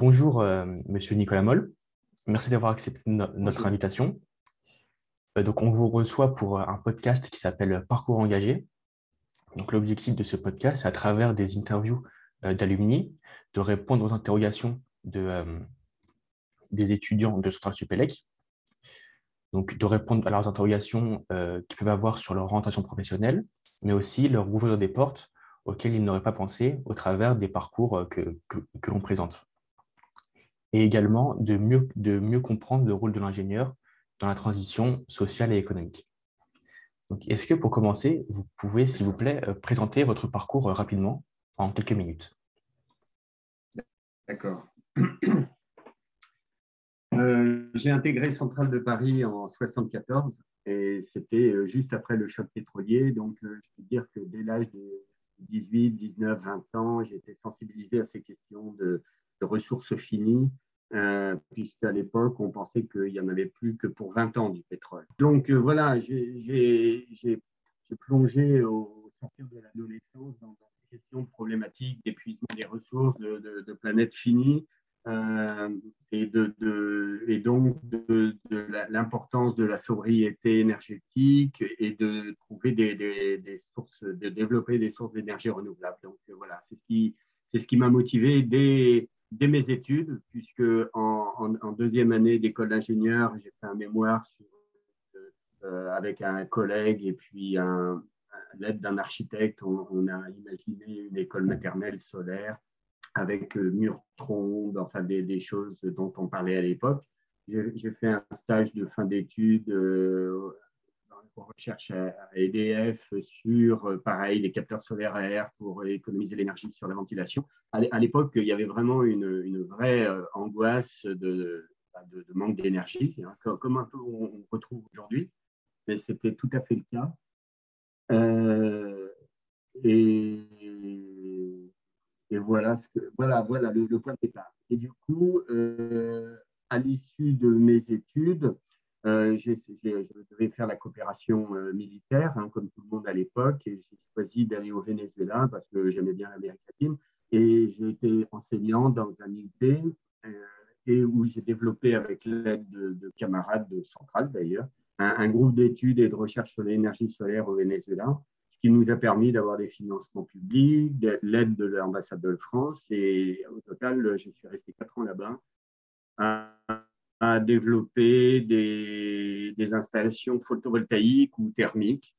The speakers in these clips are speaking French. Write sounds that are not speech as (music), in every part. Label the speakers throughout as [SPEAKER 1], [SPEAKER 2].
[SPEAKER 1] Bonjour, euh, monsieur Nicolas Moll. Merci d'avoir accepté notre invitation. Euh, donc, on vous reçoit pour un podcast qui s'appelle Parcours engagé. Donc, l'objectif de ce podcast, c'est à travers des interviews euh, d'alumni, de répondre aux interrogations de, des étudiants de Centrale Supélec. Donc, de répondre à leurs interrogations qu'ils peuvent avoir sur leur orientation professionnelle, mais aussi leur ouvrir des portes auxquelles ils n'auraient pas pensé au travers des parcours que, que l'on présente et également de mieux, comprendre le rôle de l'ingénieur dans la transition sociale et économique. Est-ce que pour commencer, vous pouvez, s'il vous plaît, euh, présenter votre parcours euh, rapidement, en quelques minutes?
[SPEAKER 2] D'accord. (clears throat) Euh, j'ai intégré Centrale de Paris en 1974 et c'était juste après le choc pétrolier. Donc, je peux dire que dès l'âge de 18, 19, 20 ans, été sensibilisé à ces questions de, de ressources finies, euh, puisqu'à l'époque, on pensait qu'il n'y en avait plus que pour 20 ans du pétrole. Donc euh, voilà, j'ai plongé au sortir de l'adolescence dans, ces questions problématiques d'épuisement des ressources, de, de, planète finie, euh, et, de, donc de, l'importance de la sobriété énergétique et de trouver des, sources, de développer des sources d'énergie renouvelables. Donc voilà, c'est ce qui m'a motivé dès, dès mes études, puisque en, deuxième année d'école d'ingénieur, j'ai fait un mémoire euh, avec un collègue et puis un, l'aide d'un architecte. On, a imaginé une école maternelle solaire avec euh, mur trombe, enfin des, choses dont on parlait à l'époque. J'ai fait un stage de fin d'études euh, recherche à EDF sur, euh, pareil, les capteurs solaires à air pour économiser l'énergie sur la ventilation. À l'époque, il y avait vraiment une, vraie euh, angoisse de, de, manque d'énergie, hein, comme un peu on retrouve aujourd'hui, mais c'était tout à fait le cas. Euh, et, voilà, voilà, voilà le, point de départ. Et du coup, à l'issue de mes études, euh, je devais faire la coopération euh, militaire, hein, comme tout le monde à l'époque, et j'ai choisi d'aller au Venezuela parce que j'aimais bien l'Amérique latine. Et j'ai été enseignant dans un IUT euh, où j'ai développé, avec l'aide de, camarades de Centrale d'ailleurs, un, groupe d'études et de recherche sur l'énergie solaire au Venezuela, ce qui nous a permis d'avoir des financements publics, l'aide de l'ambassade de France. Et au total, je suis resté quatre ans là-bas à développer des, installations photovoltaïques ou thermiques,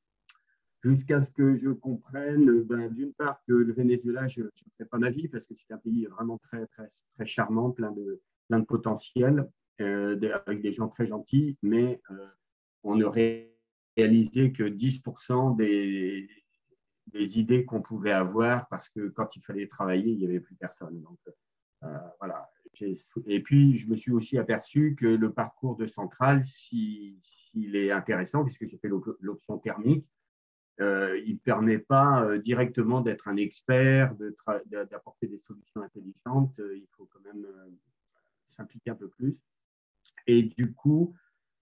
[SPEAKER 2] jusqu'à ce que je comprenne, ben, d'une part, que le Venezuela, je ne ferai pas ma vie parce que c'est un pays vraiment très, très, très charmant, plein de, plein de potentiel, euh, avec des gens très gentils, mais euh, on ne réalisait que 10% des, des idées qu'on pouvait avoir parce que quand il fallait travailler, il n'y avait plus personne. Donc, euh, voilà, et puis, je me suis aussi aperçu que le parcours de centrale, s'il est intéressant, puisque j'ai fait l'option thermique, euh, il ne permet pas euh, directement d'être un expert, d'apporter des solutions intelligentes. Euh, il faut quand même s'impliquer un peu plus. Et du coup,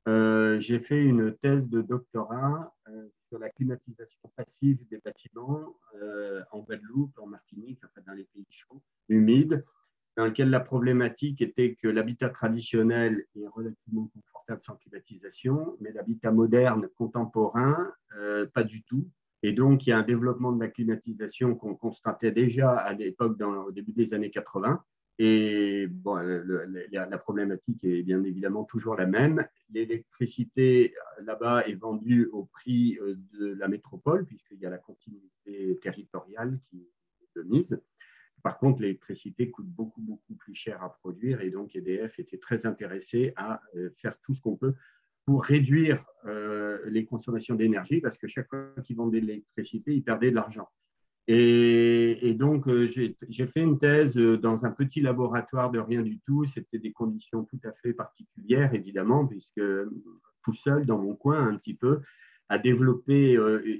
[SPEAKER 2] j'ai fait une thèse de doctorat sur la climatisation passive des bâtiments en Guadeloupe, en Martinique, enfin dans les pays chauds, humides dans lequel la problématique était que l'habitat traditionnel est relativement confortable sans climatisation, mais l'habitat moderne, contemporain, euh, pas du tout. Et donc, il y a un développement de la climatisation qu'on constatait déjà à l'époque, au début des années 80. Et bon, la problématique est bien évidemment toujours la même. L'électricité là-bas est vendue au prix euh, de la métropole, puisqu'il y a la continuité territoriale qui est de mise. Par contre, l'électricité coûte beaucoup, beaucoup plus cher à produire et donc EDF était très intéressé à euh, faire tout ce qu'on peut pour réduire euh, les consommations d'énergie parce que chaque fois qu'ils vendaient de l'électricité, ils perdaient de l'argent. Et, donc, euh, j'ai fait une thèse dans un petit laboratoire de rien du tout. C'était des conditions tout à fait particulières, évidemment, puisque tout seul, dans mon coin, un petit peu, à développer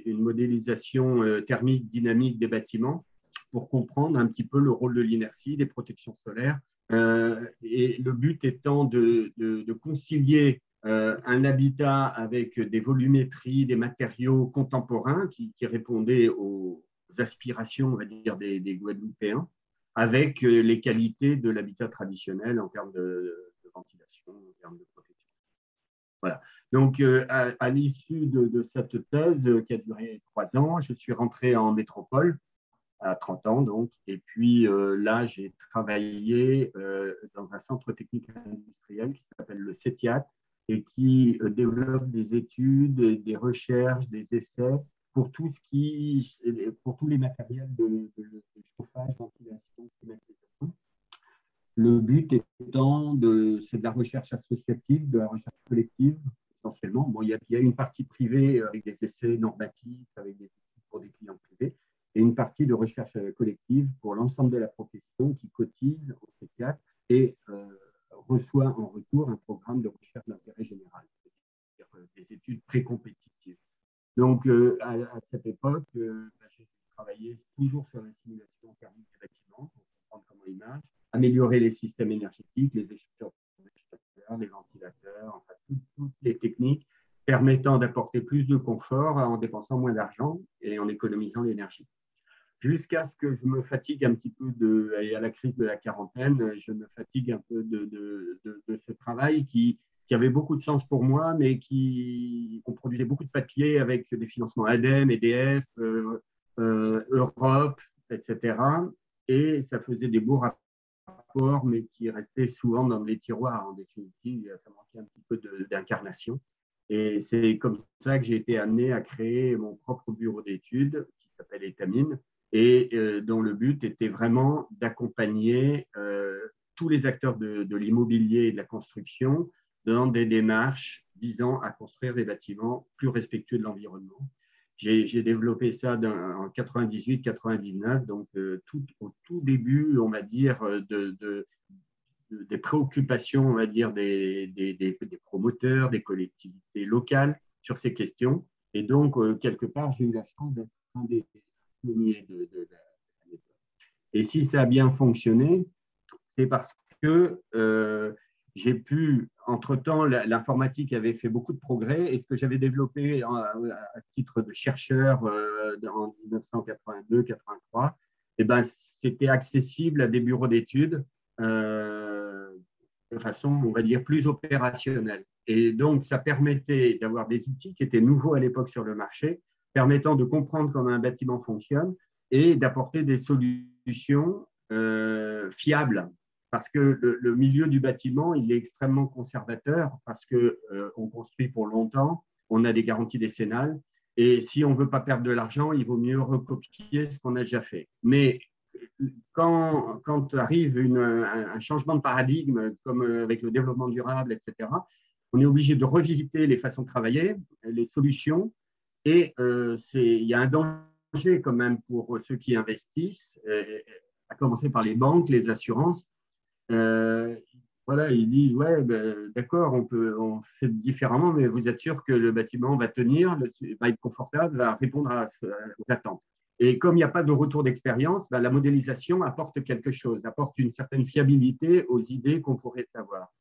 [SPEAKER 2] une modélisation thermique dynamique des bâtiments pour comprendre un petit peu le rôle de l'inertie, des protections solaires, euh, et le but étant de, de, concilier euh, un habitat avec des volumétries, des matériaux contemporains qui, qui répondaient aux aspirations, on va dire, des, Guadeloupéens, avec les qualités de l'habitat traditionnel en termes de, ventilation, en termes de protection. Voilà. Donc, à, l'issue de, cette thèse qui a duré trois ans, je suis rentré en métropole à 30 ans, donc. Et puis là, j'ai travaillé dans un centre technique industriel qui s'appelle le CETIAT et qui développe des études, des recherches, des essais pour tout ce qui, pour tous les matériels de, chauffage, ventilation, climatisation. Le but étant de, c'est de la recherche associative, de la recherche collective essentiellement. Bon, il y, a, une partie privée avec des essais normatifs, avec des pour des clients et une partie de recherche collective pour l'ensemble de la profession qui cotise au C4 et euh, reçoit en retour un programme de recherche d'intérêt général, c'est-à-dire euh, des études précompétitives. Donc, euh, à, cette époque, euh, bah, j'ai travaillé toujours sur la simulation thermique des bâtiments pour comprendre comment ils marchent, améliorer les systèmes énergétiques, les échantillons, les ventilateurs, enfin, toutes, les techniques permettant d'apporter plus de confort en dépensant moins d'argent et en économisant l'énergie. Jusqu'à ce que je me fatigue un petit peu de, à la crise de la quarantaine, je me fatigue un peu de, de, de ce travail qui, qui avait beaucoup de sens pour moi, mais qui on produisait beaucoup de papiers avec des financements ADEME, EDF, euh, euh, Europe, etc. Et ça faisait des beaux rapports, mais qui restaient souvent dans des tiroirs. En définitive, ça manquait un petit peu d'incarnation. Et c'est comme ça que j'ai été amené à créer mon propre bureau d'études qui s'appelle Etamine et euh, dont le but était vraiment d'accompagner tous les acteurs de, l'immobilier et de la construction dans des démarches visant à construire des bâtiments plus respectueux de l'environnement. J'ai développé ça en 98-99, donc euh, tout, au tout début, on va dire, euh, de, des préoccupations, on va dire, des, des, promoteurs, des collectivités locales sur ces questions. Et donc, euh, quelque part, j'ai eu la chance d'être un des Et si ça a bien fonctionné, c'est parce que j'ai pu, entre-temps, l'informatique avait fait beaucoup de progrès et ce que j'avais développé à titre de chercheur euh, en 1982-83, eh ben, c'était accessible à des bureaux d'études euh, de façon, on va dire, plus opérationnelle. Et donc, ça permettait d'avoir des outils qui étaient nouveaux à l'époque sur le marché, permettant de comprendre comment un bâtiment fonctionne et d'apporter des solutions euh, fiables parce que le, milieu du bâtiment, il est extrêmement conservateur parce qu'on euh, on construit pour longtemps, on a des garanties décennales, et si on ne veut pas perdre de l'argent, il vaut mieux recopier ce qu'on a déjà fait. Mais quand, arrive un, changement de paradigme, comme avec le développement durable, etc., on est obligé de revisiter les façons de travailler, les solutions, et euh, il y a un danger quand même pour ceux qui investissent, euh, à commencer par les banques, les assurances, euh, voilà, il dit ouais, ben, d'accord, on peut, on fait différemment, mais vous êtes sûr que le bâtiment va tenir, va être confortable, va répondre aux attentes. Et comme il n'y a pas de retour d'expérience, ben, la modélisation apporte quelque chose, apporte une certaine fiabilité aux idées qu'on pourrait savoir.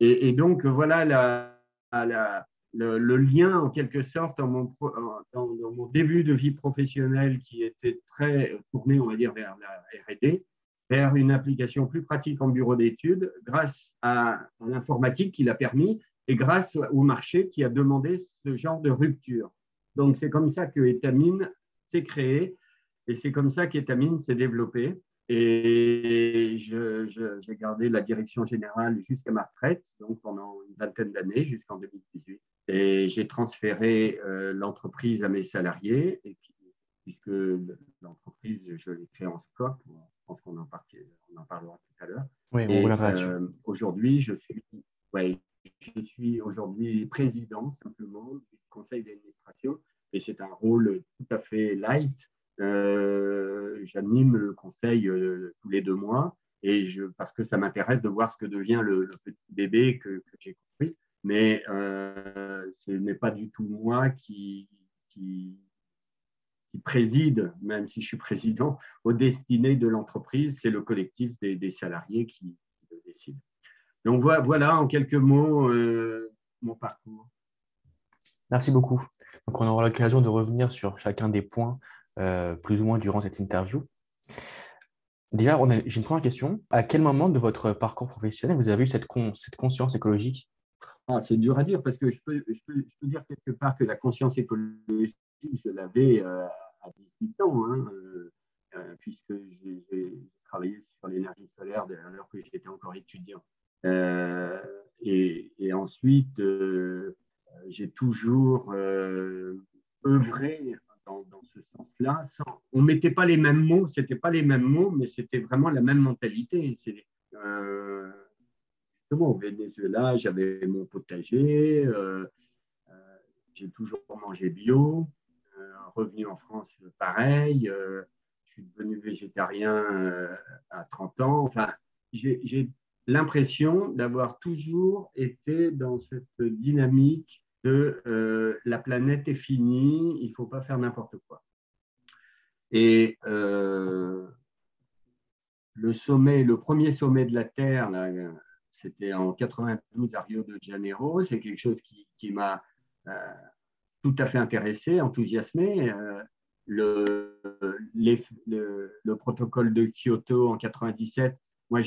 [SPEAKER 2] Et, donc voilà la, le, lien en quelque sorte dans mon, début de vie professionnelle qui était très tourné, on va dire, vers la R&D vers une application plus pratique en bureau d'études grâce à, l'informatique qui l'a permis et grâce au marché qui a demandé ce genre de rupture. Donc, c'est comme ça que Etamine s'est créé et c'est comme ça qu'Etamine s'est développé. Et j'ai gardé la direction générale jusqu'à ma retraite, donc pendant une vingtaine d'années, jusqu'en 2018. Et j'ai transféré euh, l'entreprise à mes salariés, et puisque l'entreprise, je l'ai créée en scope, je pense qu'on en, en, parlera tout à l'heure.
[SPEAKER 1] Oui, on reviendra dessus.
[SPEAKER 2] Euh, aujourd'hui, je suis, ouais, je suis aujourd'hui président simplement du conseil d'administration et c'est un rôle tout à fait light. Euh, j'anime le conseil tous les deux mois et je, parce que ça m'intéresse de voir ce que devient le, petit bébé que, que j'ai construit. Mais ce n'est pas du tout moi qui, qui, préside, même si je suis président, aux destinées de l'entreprise. C'est le collectif des, salariés qui, le décide. Donc voilà, en quelques mots euh, mon parcours.
[SPEAKER 1] Merci beaucoup. Donc on aura l'occasion de revenir sur chacun des points euh, plus ou moins durant cette interview. Déjà, j'ai une première question. À quel moment de votre parcours professionnel vous avez eu cette conscience écologique
[SPEAKER 2] ah, C'est dur à dire parce que je peux, dire quelque part que la conscience écologique, je l'avais euh, à 18 ans, hein, euh, euh, puisque j'ai travaillé sur l'énergie solaire alors que j'étais encore étudiant. Et, et, ensuite, j'ai toujours œuvré dans, ce sens-là. On ne mettait pas les mêmes mots, ce n'était pas les mêmes mots, mais c'était vraiment la même mentalité. Au Venezuela, j'avais mon potager, euh, euh, j'ai toujours mangé bio. Euh, revenu en France, pareil. je suis devenu végétarien à 30 ans. Enfin, j'ai l'impression d'avoir toujours été dans cette dynamique de la planète est finie, il ne faut pas faire n'importe quoi. Et le sommet, le premier sommet de la Terre, c'était en 92 à Rio de Janeiro. C'est quelque chose qui, m'a euh, tout à fait intéressé, enthousiasmé. Le, le, protocole de Kyoto en 97, moi,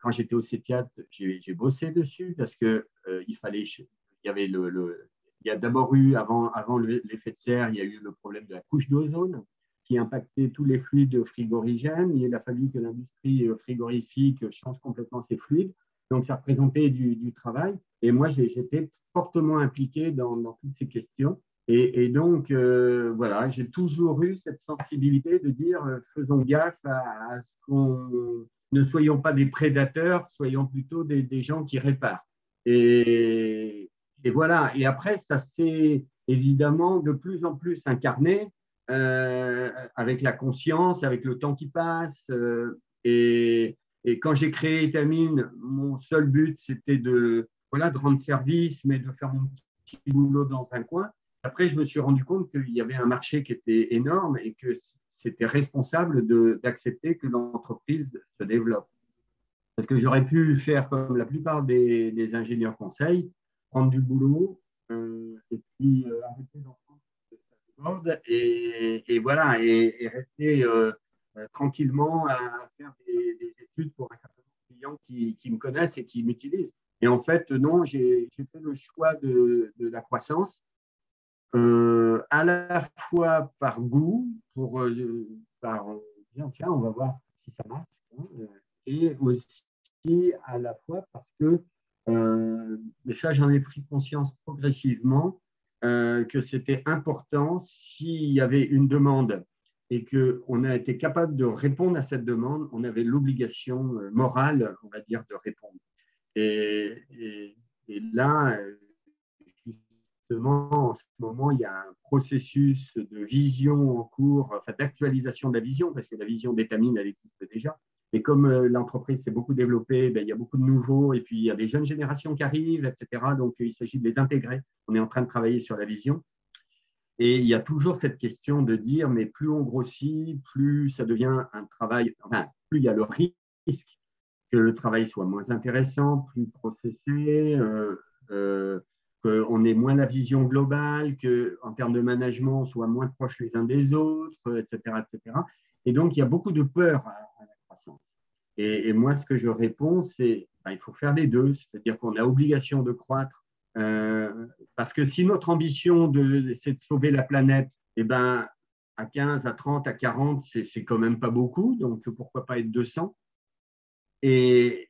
[SPEAKER 2] quand j'étais au CETIAT, j'ai bossé dessus parce qu'il il fallait, il y avait le, il y a d'abord eu, avant, avant l'effet de serre, il y a eu le problème de la couche d'ozone qui impactait tous les fluides frigorigènes. Il a fallu que l'industrie frigorifique change complètement ses fluides. Donc, ça représentait du, travail. Et moi, j'étais fortement impliqué dans, toutes ces questions. Et, donc, euh, voilà, j'ai toujours eu cette sensibilité de dire euh, faisons gaffe à, ce qu'on ne soyons pas des prédateurs, soyons plutôt des, gens qui réparent. Et, voilà. Et après, ça s'est évidemment de plus en plus incarné euh, avec la conscience, avec le temps qui passe. Et, quand j'ai créé Etamine, mon seul but, c'était de, voilà, de rendre service, mais de faire mon petit boulot dans un coin. Après, je me suis rendu compte qu'il y avait un marché qui était énorme et que c'était responsable d'accepter que l'entreprise se développe. Parce que j'aurais pu faire comme la plupart des, des ingénieurs conseils, prendre du boulot euh, et puis euh, arrêter d'entendre et, et voilà, et, rester euh, tranquillement à faire des, pour un certain nombre de clients qui, me connaissent et qui m'utilisent. Et en fait, non, j'ai fait le choix de, la croissance, à la fois par goût, pour par tiens, on va voir si ça marche, hein, et aussi à la fois parce que euh, mais ça, j'en ai pris conscience progressivement euh, que c'était important s'il y avait une demande et qu'on a été capable de répondre à cette demande, on avait l'obligation euh, morale, on va dire, de répondre. Et, là, justement, en ce moment, il y a un processus de vision en cours, enfin d'actualisation de la vision, parce que la vision d'étamine, elle existe déjà, et comme euh, l'entreprise s'est beaucoup développée, ben, il y a beaucoup de nouveaux et puis il y a des jeunes générations qui arrivent, etc. Donc il s'agit de les intégrer. On est en train de travailler sur la vision. Et il y a toujours cette question de dire, mais plus on grossit, plus ça devient un travail, enfin, plus il y a le risque que le travail soit moins intéressant, plus processé, euh, euh, qu'on ait moins la vision globale, qu'en termes de management, on soit moins proches les uns des autres, etc. etc. Et donc, il y a beaucoup de peur à la croissance. Et, moi, ce que je réponds, c'est ben, il faut faire les deux, c'est-à-dire qu'on a obligation de croître, parce que si notre ambition, c'est de sauver la planète, eh ben, à 15, à 30, à 40, c'est quand même pas beaucoup, donc pourquoi pas être 200 et,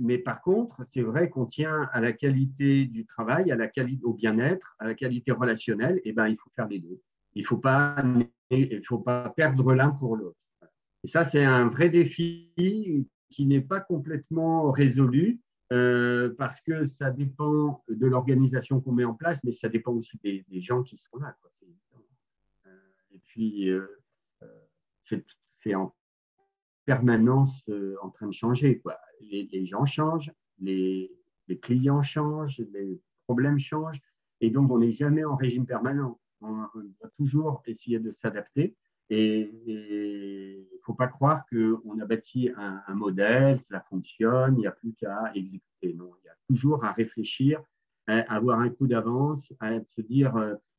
[SPEAKER 2] mais par contre, c'est vrai qu'on tient à la qualité du travail, à la qualité, au bien-être, à la qualité relationnelle, et eh ben, il faut faire les deux. Il faut, pas, il faut pas perdre l'un pour l'autre. Et ça, c'est un vrai défi qui n'est pas complètement résolu euh, parce que ça dépend de l'organisation qu'on met en place, mais ça dépend aussi des, gens qui sont là. Euh, et puis, euh, c'est en permanence en train de changer. Les, gens changent, les, clients changent, les problèmes changent, et donc on n'est jamais en régime permanent. On doit toujours essayer de s'adapter. Et il ne faut pas croire qu'on a bâti un, modèle, ça fonctionne, il n'y a plus qu'à exécuter. Non, il y a toujours à réfléchir, à avoir un coup d'avance, à se dire,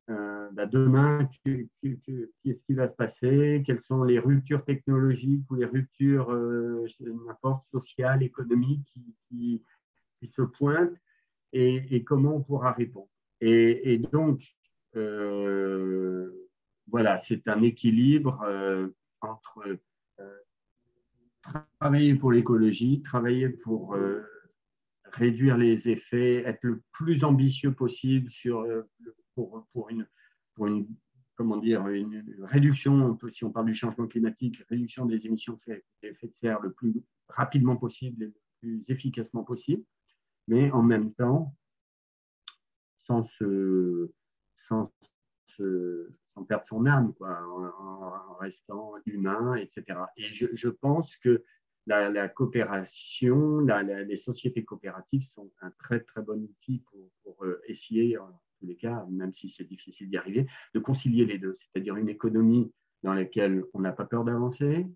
[SPEAKER 2] euh, bah, demain, qu'est-ce qui va se passer? Quelles sont les ruptures technologiques ou les ruptures, n'importe, sociales, économiques qui, qui, se pointent et, comment on pourra répondre? Et, donc, voilà, c'est un équilibre entre travailler pour l'écologie, travailler pour euh, réduire les effets, être le plus ambitieux possible euh, pour, une, réduction, si on parle du changement climatique, réduction des émissions d'effet de serre le plus rapidement possible et le plus efficacement possible, mais en même temps, sans se, perdre son âme, quoi, en, restant humain, etc. Et je, pense que la, coopération, les sociétés coopératives sont un très très bon outil pour, pour euh, essayer, en tous les cas, même si c'est difficile d'y arriver, de concilier les deux, c'est-à-dire une économie dans laquelle on n'a pas peur d'avancer,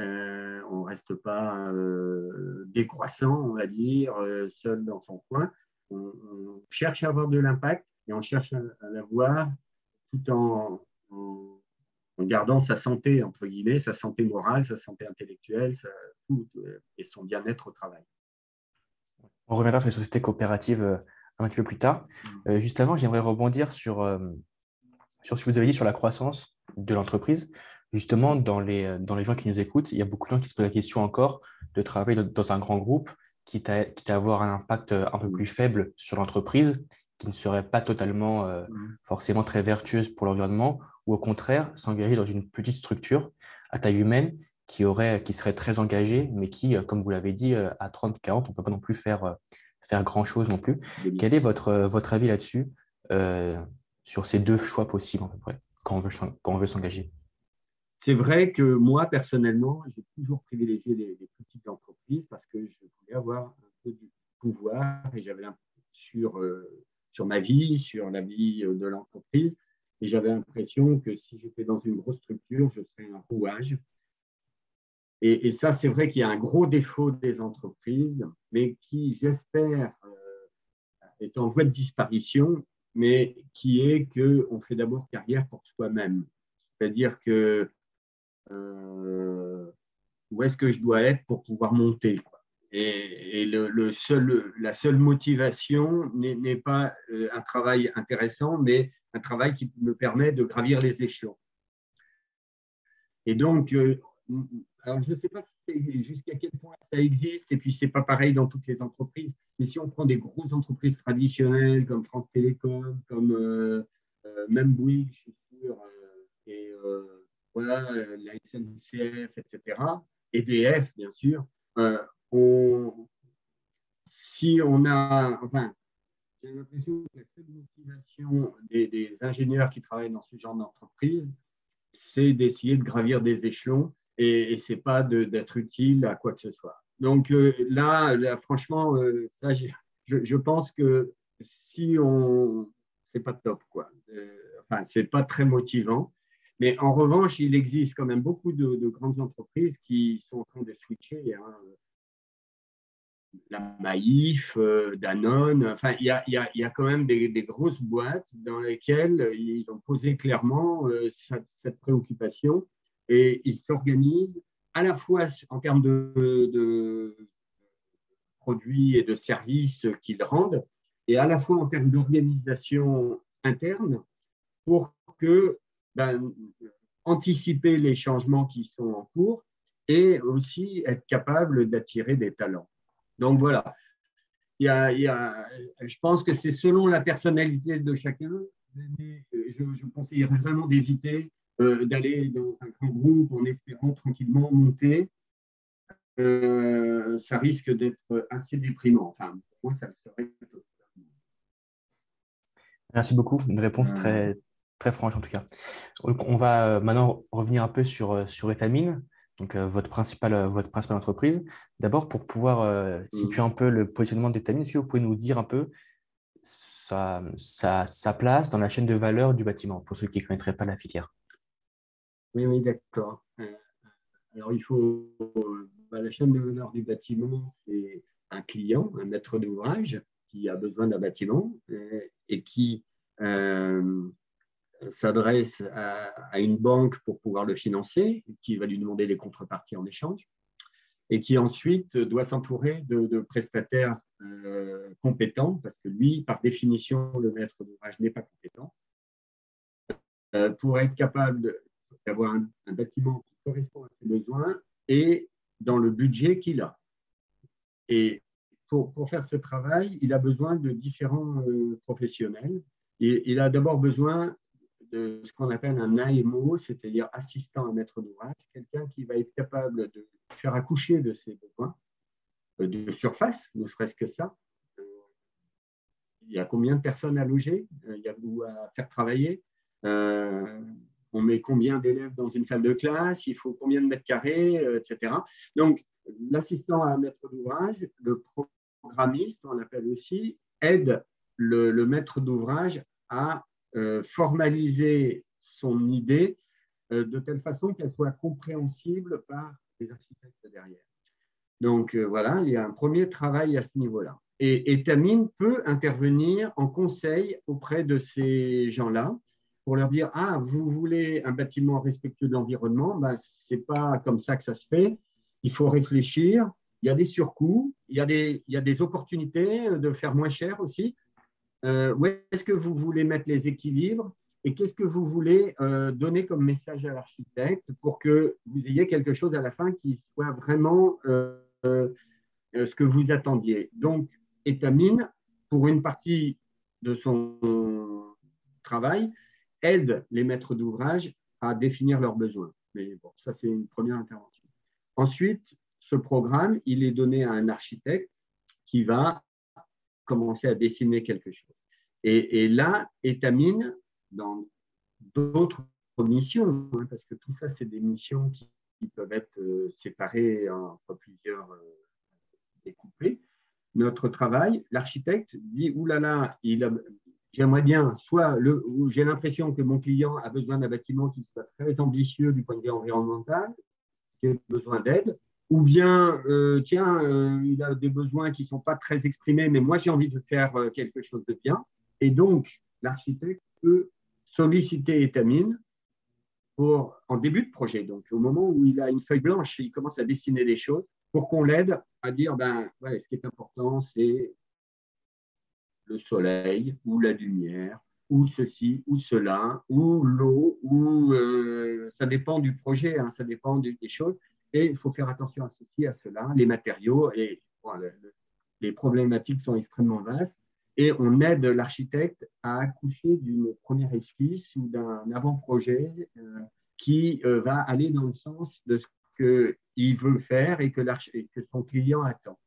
[SPEAKER 2] euh, on ne reste pas euh, décroissant, on va dire, seul dans son coin. On, cherche à avoir de l'impact et on cherche à, l'avoir tout en, en gardant sa santé, entre guillemets, sa santé morale, sa santé intellectuelle tout, euh, et son bien-être au travail.
[SPEAKER 1] On reviendra sur les sociétés coopératives euh, un petit peu plus tard. Mm. Euh, juste avant, j'aimerais rebondir sur, sur ce que vous avez dit sur la croissance de l'entreprise. Justement, dans les, dans les gens qui nous écoutent, il y a beaucoup de gens qui se posent la question encore de travailler dans un grand groupe, qui à, quitte à avoir un impact un peu mm. plus faible sur l'entreprise, qui ne serait pas totalement mm. forcément très vertueuse pour l'environnement, ou au contraire s'engager dans une petite structure à taille humaine qui, aurait, qui serait très engagée, mais qui, euh, comme vous l'avez dit, euh, à 30-40, on ne peut pas non plus faire, euh, faire grand-chose non plus. Quel est votre, votre avis là-dessus, sur ces deux choix possibles à peu près, quand on veut, quand on veut s'engager?
[SPEAKER 2] C'est vrai que moi, personnellement, j'ai toujours privilégié les, petites entreprises parce que je voulais avoir un peu du pouvoir et j'avais sur, sur ma vie, sur la vie de l'entreprise. Et j'avais l'impression que si j'étais dans une grosse structure, je serais un rouage. Et, ça, c'est vrai qu'il y a un gros défaut des entreprises, mais qui, j'espère, euh, est en voie de disparition, mais qui est qu'on fait d'abord carrière pour soi-même. C'est-à-dire que euh, où est-ce que je dois être pour pouvoir monter Et, la seule motivation n'est pas euh, un travail intéressant, mais un travail qui me permet de gravir les échelons. Et donc, euh, je ne sais pas jusqu'à quel point ça existe, et puis ce n'est pas pareil dans toutes les entreprises, mais si on prend des grosses entreprises traditionnelles comme France Télécom, comme euh, euh, même Bouygues, je suis sûr, et voilà, la SNCF, etc., EDF, bien sûr, si on a, enfin, j'ai l'impression que la seule motivation des, ingénieurs qui travaillent dans ce genre d'entreprise, c'est d'essayer de gravir des échelons et, ce n'est pas d'être utile à quoi que ce soit. Donc euh, là, franchement, euh, ça, je, pense que si on. C'est pas top, quoi. Euh, enfin, c'est pas très motivant. Mais en revanche, il existe quand même beaucoup de, grandes entreprises qui sont en train de switcher. Hein la Maïf, euh, Danone, enfin, il y a, quand même des, grosses boîtes dans lesquelles ils ont posé clairement euh, cette, préoccupation et ils s'organisent à la fois en termes de, de, produits et de services qu'ils rendent et à la fois en termes d'organisation interne pour que ben, anticiper les changements qui sont en cours et aussi être capable d'attirer des talents. Donc voilà, il y a, je pense que c'est selon la personnalité de chacun, mais je, je conseillerais vraiment d'éviter euh, d'aller dans un grand groupe en espérant tranquillement monter. Euh, ça risque d'être assez déprimant. Enfin, pour moi, ça le serait.
[SPEAKER 1] Merci beaucoup. Une réponse très, très franche en tout cas. On va euh, maintenant revenir un peu sur, sur Etamine donc euh, votre, principale, euh, votre principale entreprise. D'abord, pour pouvoir euh, mm. situer un peu le positionnement d'Etamine, est-ce que vous pouvez nous dire un peu sa, sa, place dans la chaîne de valeur du bâtiment, pour ceux qui ne connaîtraient pas la filière?
[SPEAKER 2] Oui, oui, d'accord. alors, il faut. Bah, la chaîne de valeur du bâtiment, c'est un client, un maître d'ouvrage qui a besoin d'un bâtiment et qui s'adresse à, une banque pour pouvoir le financer, qui va lui demander des contreparties en échange, et qui ensuite doit s'entourer de, prestataires euh, compétents, parce que lui, par définition, le maître d'ouvrage n'est pas compétent, euh, pour être capable d'avoir un, bâtiment qui correspond à ses besoins et dans le budget qu'il a. Et pour, faire ce travail, il a besoin de différents euh, professionnels. Il a d'abord besoin de ce qu'on appelle un AMO, c'est-à-dire assistant à maître d'ouvrage, quelqu'un qui va être capable de faire accoucher de ses besoins euh, de surface, ne serait-ce que ça. Euh, il y a combien de personnes à loger? Euh, Il y a où à faire travailler On met combien d'élèves dans une salle de classe? Il faut combien de mètres carrés, etc. Donc, l'assistant à maître d'ouvrage, le programmiste, on l'appelle aussi, aide le, maître d'ouvrage à formaliser son idée euh, de telle façon qu'elle soit compréhensible par les architectes derrière. Donc euh, voilà, il y a un premier travail à ce niveau-là. Et, Tamine peut intervenir en conseil auprès de ces gens-là pour leur dire Ah, vous voulez un bâtiment respectueux de l'environnement, ben, ce n'est pas comme ça que ça se fait. Il faut réfléchir. Il y a des surcoûts, il y a des, il y a des opportunités de faire moins cher aussi. Euh, où est-ce que vous voulez mettre les équilibres et qu'est-ce que vous voulez euh, donner comme message à l'architecte pour que vous ayez quelque chose à la fin qui soit vraiment euh, ce que vous attendiez? Donc, Etamine, pour une partie de son travail, aide les maîtres d'ouvrage à définir leurs besoins. Mais bon, ça, c'est une première intervention. Ensuite, ce programme, il est donné à un architecte qui va commencer à dessiner quelque chose. Et, là, Étamine, dans d'autres missions, hein, parce que tout ça, c'est des missions qui, peuvent être euh, séparées entre plusieurs euh, découpées. Notre travail, l'architecte dit oulala, j'aimerais bien, soit j'ai l'impression que mon client a besoin d'un bâtiment qui soit très ambitieux du point de vue environnemental, qui a besoin d'aide, ou bien, euh, tiens, euh, il a des besoins qui ne sont pas très exprimés, mais moi j'ai envie de faire euh, quelque chose de bien. Et donc, l'architecte peut solliciter Etamine pour, en début de projet, donc au moment où il a une feuille blanche, il commence à dessiner des choses, pour qu'on l'aide à dire, ben, ce qui est important, c'est le soleil ou la lumière, ou ceci, ou cela, ou l'eau, ou ça dépend du projet, hein, ça dépend des choses. Et il faut faire attention à ceci, à cela, les matériaux. Et les problématiques sont extrêmement vastes. Et on aide l'architecte à accoucher d'une première esquisse ou d'un avant-projet euh, qui euh, va aller dans le sens de ce qu'il veut faire et que, et que son client attend.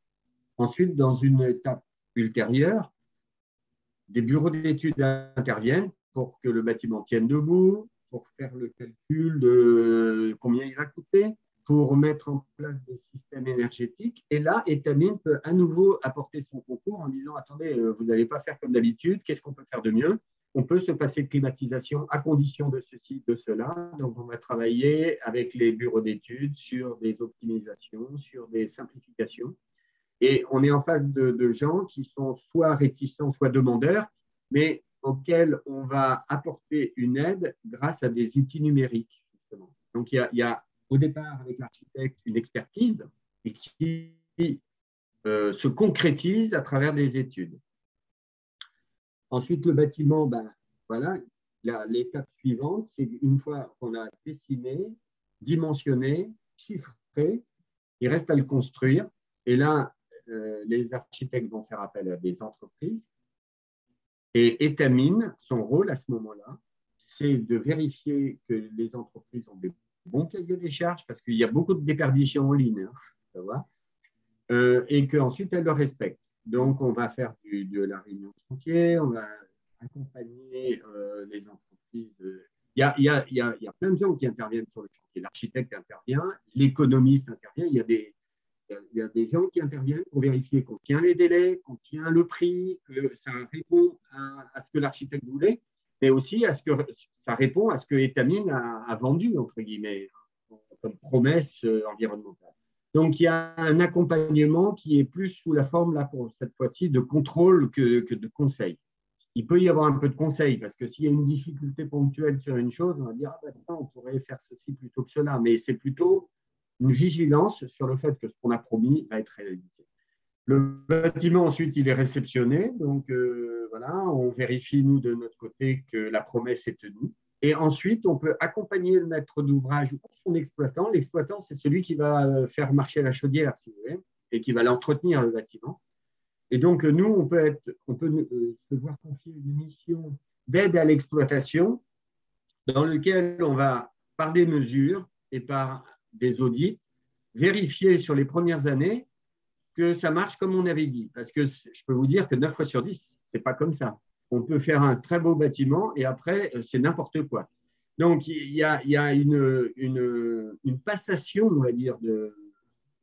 [SPEAKER 2] Ensuite, dans une étape ultérieure, des bureaux d'études interviennent pour que le bâtiment tienne debout, pour faire le calcul de combien il va coûter, pour mettre en place des systèmes énergétiques. Et là, Etamine peut à nouveau apporter son concours en disant, attendez, euh, vous n'allez pas faire comme d'habitude, qu'est-ce qu'on peut faire de mieux? On peut se passer de climatisation à condition de ceci, de cela. Donc, on va travailler avec les bureaux d'études sur des optimisations, sur des simplifications. Et on est en face de, gens qui sont soit réticents, soit demandeurs, mais auxquels on va apporter une aide grâce à des outils numériques. Justement. Donc, il y a au départ avec l'architecte une expertise et qui euh, se concrétise à travers des études. Ensuite, le bâtiment, ben, voilà, l'étape suivante, c'est une fois qu'on a dessiné, dimensionné, chiffré, il reste à le construire. Et là, euh, les architectes vont faire appel à des entreprises. Et Etamine, son rôle à ce moment-là, c'est de vérifier que les entreprises ont des bon cahier des charges parce qu'il y a beaucoup de déperditions en ligne, hein, euh, et qu'ensuite elle le respecte. Donc, on va faire de la réunion chantier, on va accompagner euh, les entreprises. Il y, a, il, y a, il, y a, il y, a, plein de gens qui interviennent sur le chantier. L'architecte intervient, l'économiste intervient, il y, a des, il y a des gens qui interviennent pour vérifier qu'on tient les délais, qu'on tient le prix, que ça répond à ce que l'architecte voulait mais aussi à ce que ça répond à ce que Etamine a, vendu, entre guillemets, comme promesse euh, environnementale. Donc, il y a un accompagnement qui est plus sous la forme, là, pour cette fois-ci, de contrôle que, que, de conseil. il peut y avoir un peu de conseil, parce que s'il y a une difficulté ponctuelle sur une chose, on va dire, ah ben, on pourrait faire ceci plutôt que cela, mais c'est plutôt une vigilance sur le fait que ce qu'on a promis va être réalisé. Le bâtiment, ensuite, il est réceptionné, donc euh, voilà, on vérifie, nous, de notre côté, que la promesse est tenue. Et ensuite, on peut accompagner le maître d'ouvrage ou son exploitant. L'exploitant, c'est celui qui va euh, faire marcher la chaudière, si vous voulez, et qui va l'entretenir, le bâtiment. Et donc, nous, on peut, être, on peut euh, se voir confier une mission d'aide à l'exploitation dans lequel on va, par des mesures et par des audits, vérifier sur les premières années que ça marche comme on avait dit. Parce que je peux vous dire que 9 fois sur 10, ce n'est pas comme ça. On peut faire un très beau bâtiment et après, euh, c'est n'importe quoi. Donc, il y a, une, une, une, passation, on va dire, de,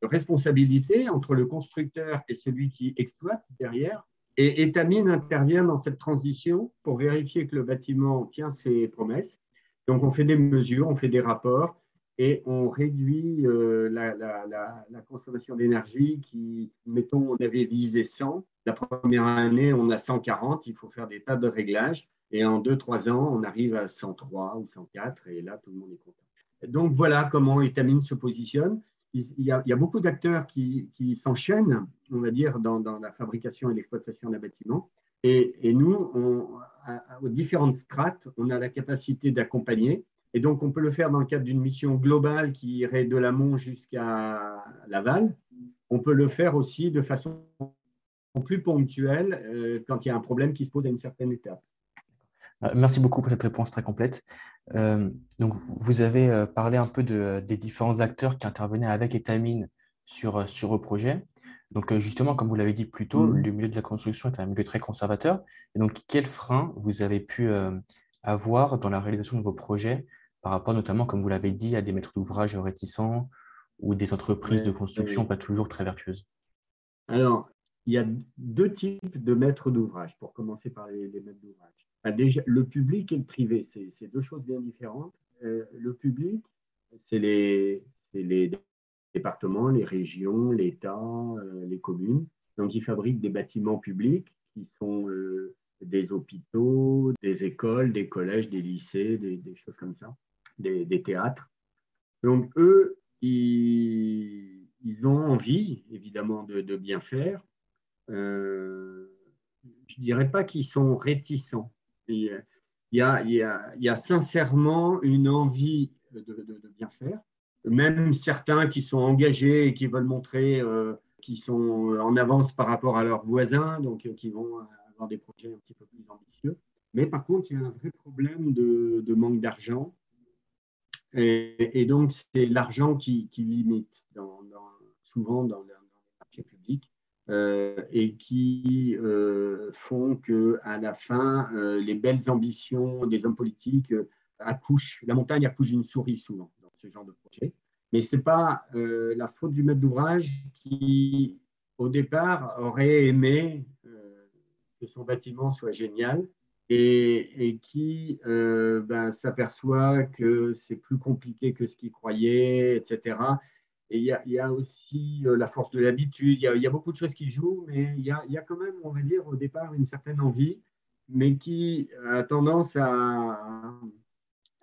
[SPEAKER 2] responsabilité entre le constructeur et celui qui exploite derrière. Et Etamine intervient dans cette transition pour vérifier que le bâtiment tient ses promesses. Donc, on fait des mesures, on fait des rapports et on réduit euh, la, consommation d'énergie qui, mettons, on avait visé 100. La première année, on a 140. Il faut faire des tas de réglages. Et en 2-3 ans, on arrive à 103 ou 104. Et là, tout le monde est content. Donc, voilà comment Etamine se positionne il y a, beaucoup d'acteurs qui, s'enchaînent, on va dire, dans, la fabrication et l'exploitation d'un bâtiment. Et, nous, aux différentes strates, on a la capacité d'accompagner. Et donc, on peut le faire dans le cadre d'une mission globale qui irait de l'amont jusqu'à l'aval. On peut le faire aussi de façon plus ponctuelle euh, quand il y a un problème qui se pose à une certaine étape.
[SPEAKER 1] Euh, merci beaucoup pour cette réponse très complète. Euh, donc, vous avez parlé un peu de, des différents acteurs qui intervenaient avec Etamine sur, sur le projet. Donc, justement, comme vous l'avez dit plus tôt, mmh. le milieu de la construction est un milieu très conservateur. Et donc, quels freins vous avez pu avoir dans la réalisation de vos projets par rapport notamment, comme vous l'avez dit, à des maîtres d'ouvrage réticents ou des entreprises de construction pas toujours très vertueuses
[SPEAKER 2] Alors, il y a deux types de maîtres d'ouvrage, pour commencer par les maîtres d'ouvrage. Bah, déjà, le public et le privé, c'est deux choses bien différentes. Euh, le public, c'est les, les, départements, les régions, l'État, euh, les communes. Donc, ils fabriquent des bâtiments publics qui sont euh, des hôpitaux, des écoles, des collèges, des lycées, des, choses comme ça, des, théâtres. Donc, eux, ils, ont envie, évidemment, de, bien faire. je ne dirais pas qu'ils sont réticents il y a, sincèrement une envie de, bien faire. Même certains qui sont engagés et qui veulent montrer euh, qu'ils sont en avance par rapport à leurs voisins, donc euh, qui vont avoir des projets un petit peu plus ambitieux. Mais par contre, il y a un vrai problème de, manque d'argent. Et, donc, c'est l'argent qui, limite souvent dans, dans les marchés publics. Euh, et qui euh, font que à la fin, euh, les belles ambitions des hommes politiques accouchent, la montagne accouche d'une souris souvent dans ce genre de projet. Mais ce n'est pas la faute du maître d'ouvrage qui, au départ, aurait aimé que son bâtiment soit génial et, qui ben, s'aperçoit que c'est plus compliqué que ce qu'il croyait, etc. Et il y, a, aussi euh, la force de l'habitude, il, y, a, beaucoup de choses qui jouent, mais il y, a, quand même, on va dire, au départ, une certaine envie, mais qui a tendance à,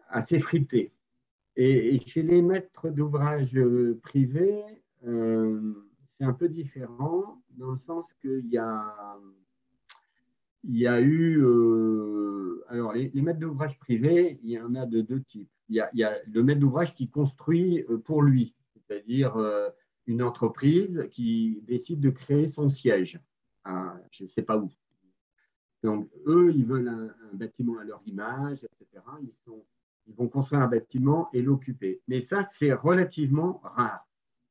[SPEAKER 2] à s'effriter. Et, chez les maîtres d'ouvrage privés, euh, c'est un peu différent, dans le sens qu'il y a, il y a eu. Euh, alors, les, maîtres d'ouvrage privés, il y en a de deux types. Il y a, il y a le maître d'ouvrage qui construit pour lui c'est-à-dire euh, une entreprise qui décide de créer son siège, je ne sais pas où. Donc, eux, ils veulent un, bâtiment à leur image, etc. Ils, sont, ils vont construire un bâtiment et l'occuper. Mais ça, c'est relativement rare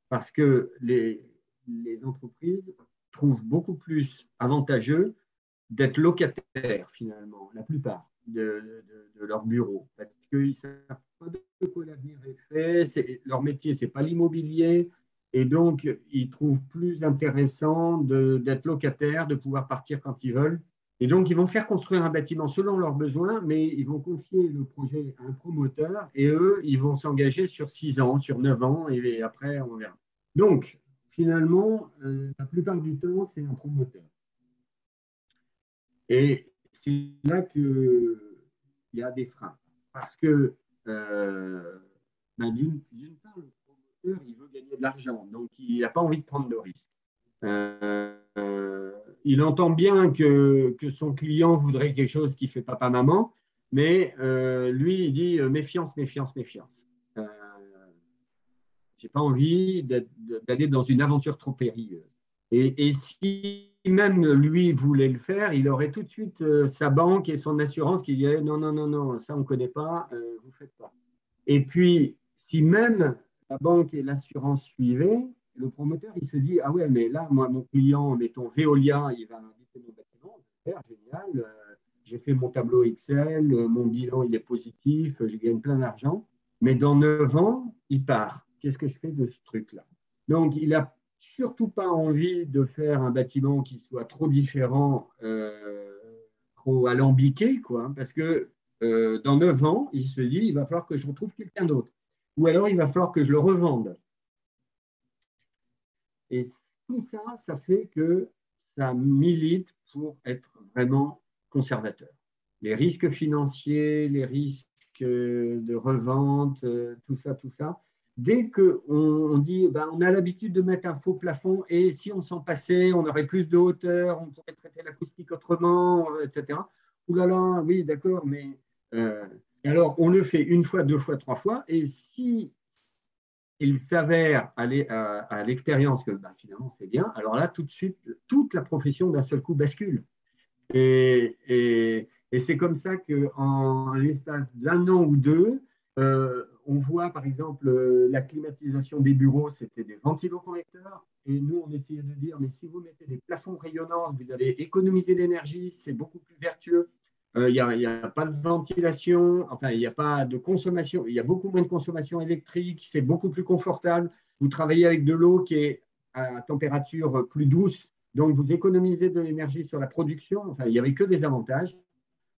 [SPEAKER 2] parce que les, les entreprises trouvent beaucoup plus avantageux d'être locataires, finalement, la plupart de, de, leur bureau, parce qu'ils ne savent pas de quoi l'avenir est fait. leur métier, ce n'est pas l'immobilier. Et donc, ils trouvent plus intéressant d'être locataire, de pouvoir partir quand ils veulent. Et donc, ils vont faire construire un bâtiment selon leurs besoins, mais ils vont confier le projet à un promoteur et eux, ils vont s'engager sur 6 ans, sur 9 ans, et après, on verra. Donc, finalement, euh, la plupart du temps, c'est un promoteur. Et c'est là qu'il y a des freins. Parce que, euh, ben, d'une part, le promoteur, il veut gagner de l'argent, donc il n'a pas envie de prendre de risque. Euh, il entend bien que, que, son client voudrait quelque chose qui fait papa-maman, mais lui, il dit méfiance, méfiance, méfiance. Je n'ai pas envie d'aller dans une aventure trop périlleuse. Et, si même lui voulait le faire, il aurait tout de suite euh, sa banque et son assurance qui dirait non, non, non, non, ça on ne connaît pas, euh, vous ne faites pas. Et puis, si même la banque et l'assurance suivaient, le promoteur, il se dit, ah ouais, mais là, moi, mon client, mettons Veolia, il va inviter mon bâtiment, super, génial, euh, j'ai fait mon tableau Excel, mon bilan, il est positif, je gagne plein d'argent, mais dans 9 ans, il part. Qu'est-ce que je fais de ce truc-là? Donc, il a surtout pas envie de faire un bâtiment qui soit trop différent, euh, trop alambiqué, quoi, parce que euh, dans 9 ans, il se dit, il va falloir que je retrouve quelqu'un d'autre. Ou alors, il va falloir que je le revende. Et tout ça, ça fait que ça milite pour être vraiment conservateur. Les risques financiers, les risques de revente, euh, tout ça, tout ça, dès qu'on on dit ben, on a l'habitude de mettre un faux plafond et si on s'en passait, on aurait plus de hauteur, on pourrait traiter l'acoustique autrement, etc. Ouh là là, oui, d'accord, mais euh, alors on le fait une fois, deux fois, trois fois, et si il s'avère à, l'expérience que ben, finalement c'est bien, alors là tout de suite, toute la profession d'un seul coup bascule. Et, et, et c'est comme ça qu'en l'espace d'un an ou deux, euh, on voit par exemple euh, la climatisation des bureaux, c'était des ventiloconvecteurs. Et nous, on essayait de dire, mais si vous mettez des plafonds rayonnants, vous allez économiser l'énergie, c'est beaucoup plus vertueux. Euh, il n'y a, pas de ventilation, enfin, il n'y a pas de consommation, il y a beaucoup moins de consommation électrique, c'est beaucoup plus confortable. Vous travaillez avec de l'eau qui est à température plus douce, donc vous économisez de l'énergie sur la production. Enfin, il n'y avait que des avantages.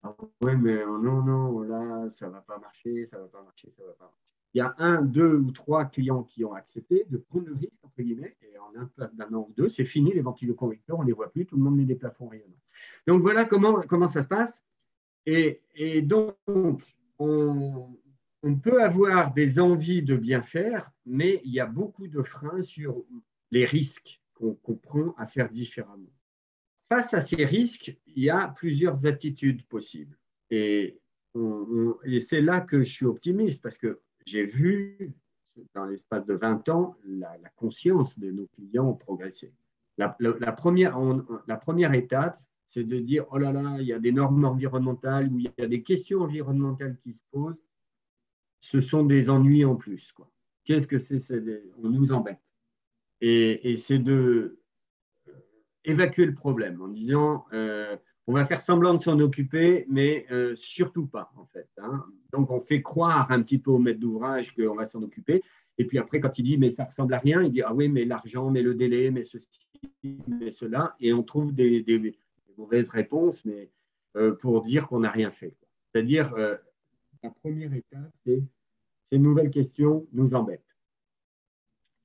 [SPEAKER 2] Ah ouais, mais oh non, non, là, ça ne va pas marcher, ça ne va pas marcher, ça ne va pas marcher. Il y a un, deux ou trois clients qui ont accepté de prendre le risque, entre guillemets, et en un d'un an ou deux, c'est fini, les ventiloconvecteurs, on ne les voit plus, tout le monde met des plafonds rayonnants. Donc voilà comment, comment ça se passe. Et, et donc, on, on peut avoir des envies de bien faire, mais il y a beaucoup de freins sur les risques qu'on comprend à faire différemment face à ces risques, il y a plusieurs attitudes possibles. Et, c'est là que je suis optimiste parce que j'ai vu dans l'espace de 20 ans la, conscience de nos clients progresser. La, première, étape, c'est de dire oh là là, il y a des normes environnementales ou il y a des questions environnementales qui se posent. Ce sont des ennuis en plus. Qu'est-ce que c'est On nous embête. Et c'est de, évacuer le problème en disant euh, on va faire semblant de s'en occuper, mais euh, surtout pas, en fait. Hein. Donc, on fait croire un petit peu au maître d'ouvrage qu'on va s'en occuper. Et puis après, quand il dit mais ça ressemble à rien, il dit ah oui, mais l'argent, mais le délai, mais ceci, mais cela. Et on trouve des, mauvaises réponses, mais euh, pour dire qu'on n'a rien fait. C'est-à-dire, la première étape, c'est ces nouvelles questions nous embêtent.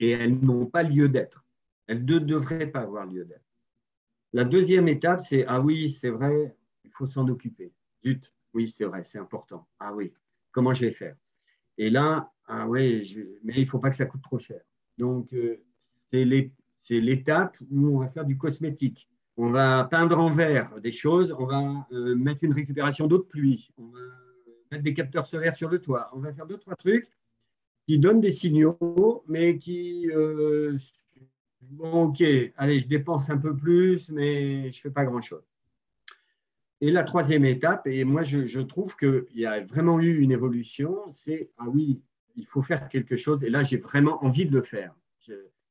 [SPEAKER 2] Et elles n'ont pas lieu d'être. Elles ne devraient pas avoir lieu d'être. La deuxième étape, c'est ah oui, c'est vrai, il faut s'en occuper. Zut, oui, c'est vrai, c'est important. Ah oui, comment je vais faire? Et là, ah oui, mais il ne faut pas que ça coûte trop cher. Donc, euh, c'est l'étape où on va faire du cosmétique. On va peindre en vert des choses, on va euh, mettre une récupération d'eau de pluie, on va mettre des capteurs solaires sur le toit, on va faire deux, trois trucs qui donnent des signaux, mais qui euh, bon, ok, allez, je dépense un peu plus, mais je ne fais pas grand-chose. Et la troisième étape, et moi je, trouve qu'il y a vraiment eu une évolution, c'est, ah oui, il faut faire quelque chose, et là j'ai vraiment envie de le faire.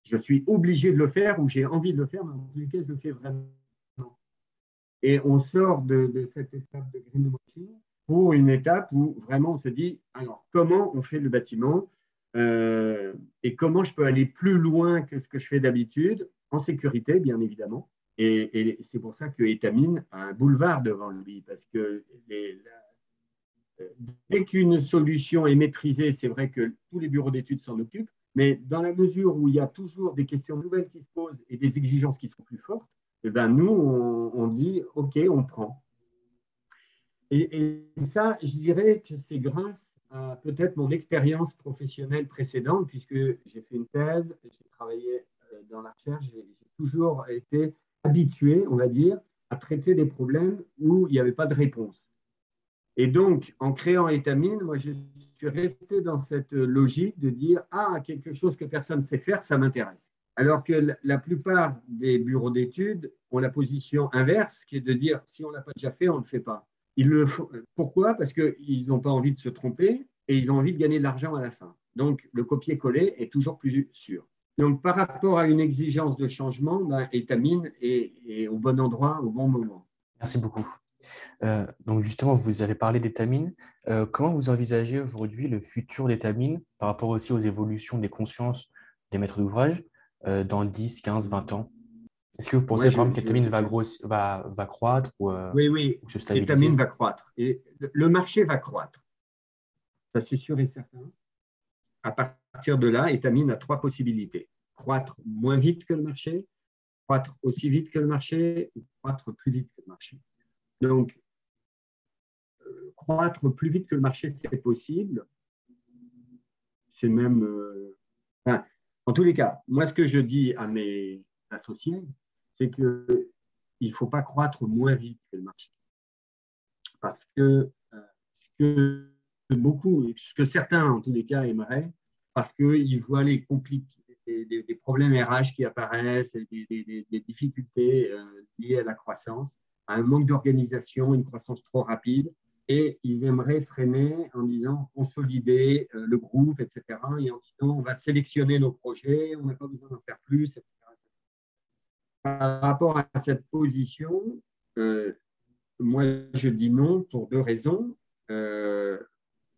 [SPEAKER 2] Je, suis obligé de le faire ou j'ai envie de le faire, mais en tout cas je le fais vraiment. Et on sort de, de cette étape de greenwashing pour une étape où vraiment on se dit, alors comment on fait le bâtiment euh, et comment je peux aller plus loin que ce que je fais d'habitude, en sécurité, bien évidemment. Et, c'est pour ça que Etamine a un boulevard devant lui, parce que dès qu'une solution est maîtrisée, c'est vrai que tous les bureaux d'études s'en occupent, mais dans la mesure où il y a toujours des questions nouvelles qui se posent et des exigences qui sont plus fortes, eh ben nous, on, on dit, OK, on prend. Et, ça, je dirais que c'est grâce peut-être mon expérience professionnelle précédente, puisque j'ai fait une thèse, j'ai travaillé euh, dans la recherche, j'ai toujours été habitué, on va dire, à traiter des problèmes où il n'y avait pas de réponse. Et donc, en créant Étamine, moi, je suis resté dans cette logique de dire Ah, quelque chose que personne ne sait faire, ça m'intéresse. Alors que la plupart des bureaux d'études ont la position inverse, qui est de dire Si on ne l'a pas déjà fait, on ne le fait pas. Pourquoi? Parce qu'ils n'ont pas envie de se tromper et ils ont envie de gagner de l'argent à la fin. Donc, le copier-coller est toujours plus sûr. Donc, par rapport à une exigence de changement, ben, Étamine est, au bon endroit, au bon moment.
[SPEAKER 1] Merci beaucoup. Euh, donc, justement, vous avez parlé d'Étamine. Euh, comment vous envisagez aujourd'hui le futur d'Étamine par rapport aussi aux évolutions des consciences des maîtres d'ouvrage euh, dans 10, 15, 20 ans? Est-ce que vous pensez, par exemple, qu'Étamine va, va, va, croître ou,
[SPEAKER 2] Oui, oui, Étamine va croître. Et le marché va croître. Ça, c'est sûr et certain. À partir de là, Étamine a trois possibilités. Croître moins vite que le marché, croître aussi vite que le marché ou croître plus vite que le marché. Donc, euh, croître plus vite que le marché, c'est possible. C'est même... Euh, en tous les cas, moi, ce que je dis à mes associés, c'est qu'il ne faut pas croître moins vite que le marché. Parce que euh, ce que beaucoup, ce que certains, en tous les cas, aimeraient, parce qu'ils voient les des, des, problèmes RH qui apparaissent, des, des difficultés euh, liées à la croissance, à un manque d'organisation, une croissance trop rapide, et ils aimeraient freiner en disant consolider euh, le groupe, etc. Et en disant on va sélectionner nos projets, on n'a pas besoin d'en faire plus, etc. Par rapport à cette position, euh, moi je dis non pour deux raisons.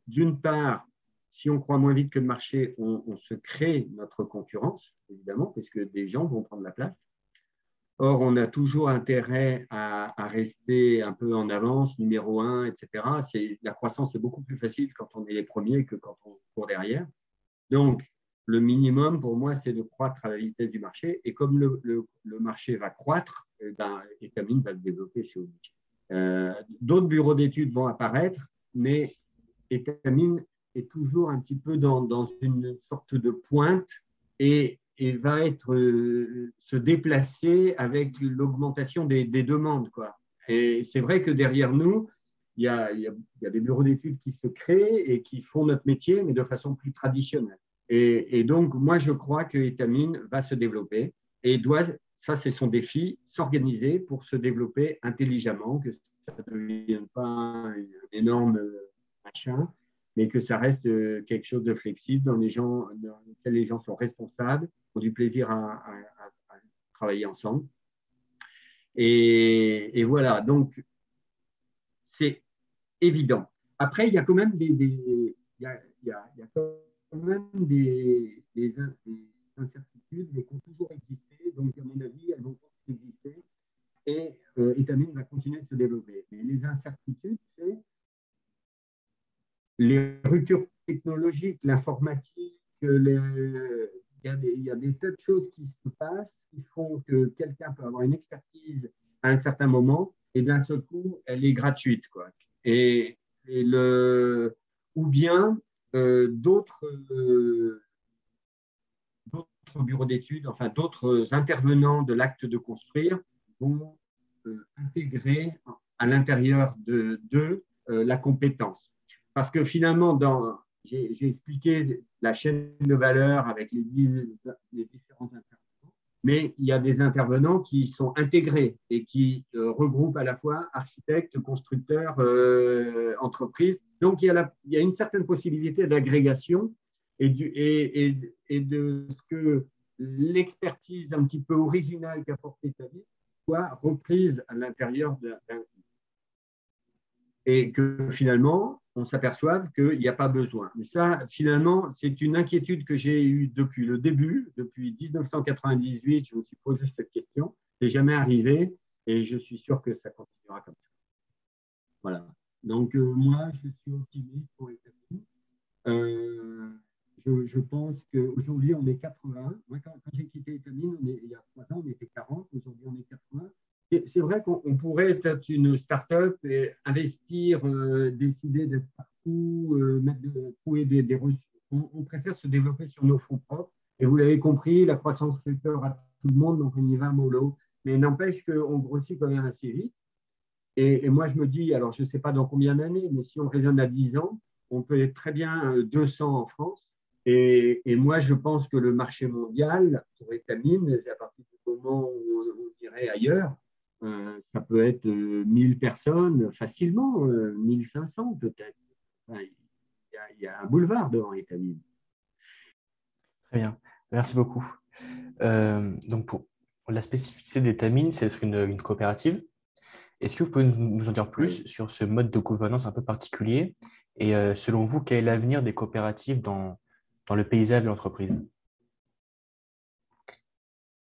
[SPEAKER 2] D'une part, si on croit moins vite que le marché, on, se crée notre concurrence, évidemment, parce que des gens vont prendre la place. Or, on a toujours intérêt à, rester un peu en avance, numéro un, etc. La croissance est beaucoup plus facile quand on est les premiers que quand on court derrière. Donc, le minimum pour moi, c'est de croître à la vitesse du marché. Et comme le, marché va croître, eh ben, Etamine va se développer, c'est obligé. Euh, d'autres bureaux d'études vont apparaître, mais Etamine est toujours un petit peu dans, une sorte de pointe et, va être, euh, se déplacer avec l'augmentation des, des, demandes. Et c'est vrai que derrière nous, il y a, des bureaux d'études qui se créent et qui font notre métier, mais de façon plus traditionnelle. Et, donc, moi, je crois que Etamine va se développer et doit, ça c'est son défi, s'organiser pour se développer intelligemment, que ça ne devienne pas un énorme machin, mais que ça reste euh, quelque chose de flexible dans, les gens, dans lequel les gens sont responsables, ont du plaisir à, travailler ensemble. Et, voilà, donc c'est évident. Après, il y a quand même des, même des, des, incertitudes, mais qui ont toujours existé. Donc, à mon avis, elles vont continuer exister. Et euh, Etamine va continuer de se développer. Mais les incertitudes, c'est les ruptures technologiques, l'informatique, il, y a des tas de choses qui se passent qui font que quelqu'un peut avoir une expertise à un certain moment et d'un seul coup, elle est gratuite. Quoi. Et, le, ou bien d'autres euh, d'autres bureaux d'études, enfin d'autres intervenants de l'acte de construire vont euh, intégrer à l'intérieur d'eux la compétence. Parce que finalement, j'ai expliqué la chaîne de valeur avec les, différents intervenants, mais il y a des intervenants qui sont intégrés et qui euh, regroupent à la fois architectes, constructeurs, euh, entreprises. Donc, il y, a une certaine possibilité d'agrégation et, de ce que l'expertise un petit peu originale qu'apporte Établi soit reprise à l'intérieur d'un et que finalement, on s'aperçoive qu'il n'y a pas besoin. Mais ça, finalement, c'est une inquiétude que j'ai eue depuis le début, depuis 1998, je me suis posé cette question. C'est jamais arrivé et je suis sûr que ça continuera comme ça. Voilà. Donc, euh, moi, je suis optimiste pour les euh, je, pense qu'aujourd'hui, on est 80. Moi, quand, j'ai quitté Étamines, il y a trois ans, on était 40. Aujourd'hui, on est 80. C'est vrai qu'on pourrait être une start-up et investir, euh, décider d'être partout, euh, mettre trouver des, ressources. On, préfère se développer sur nos fonds propres. Et vous l'avez compris, la croissance fait peur à tout le monde, donc on y va mollo. Mais n'empêche qu'on grossit quand même assez vite. Et, moi, je me dis, alors je ne sais pas dans combien d'années, mais si on raisonne à 10 ans, on peut être très bien 200 euh, en France. Et, moi, je pense que le marché mondial pour étamine, à partir du moment où on, irait ailleurs, euh, ça peut être 1000 euh, personnes facilement, 1500 peut-être. il, y a, un boulevard devant étamine.
[SPEAKER 1] Très bien, merci beaucoup. donc, pour la spécificité d'étamine, c'est d'être une coopérative est-ce que vous pouvez nous en dire plus sur ce mode de gouvernance un peu particulier Et euh, selon vous, quel est l'avenir des coopératives dans, dans le paysage de l'entreprise?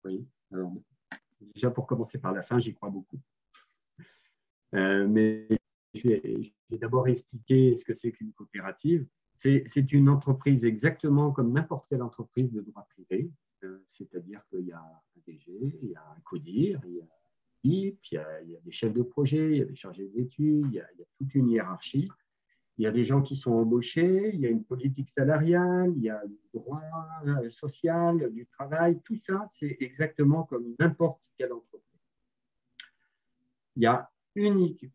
[SPEAKER 2] Oui, alors déjà pour commencer par la fin, j'y crois beaucoup. Euh, mais je vais, d'abord expliquer ce que c'est qu'une coopérative. C'est une entreprise exactement comme n'importe quelle entreprise de droit privé, euh, c'est-à-dire qu'il y a un DG, il y a un CODIR, il y a puis il y, a, des chefs de projet, il y a des chargés d'études, il, y a toute une hiérarchie. Il y a des gens qui sont embauchés, il y a une politique salariale, il y a le droit euh, social, du travail, tout ça, c'est exactement comme n'importe quelle entreprise. Il y a unique.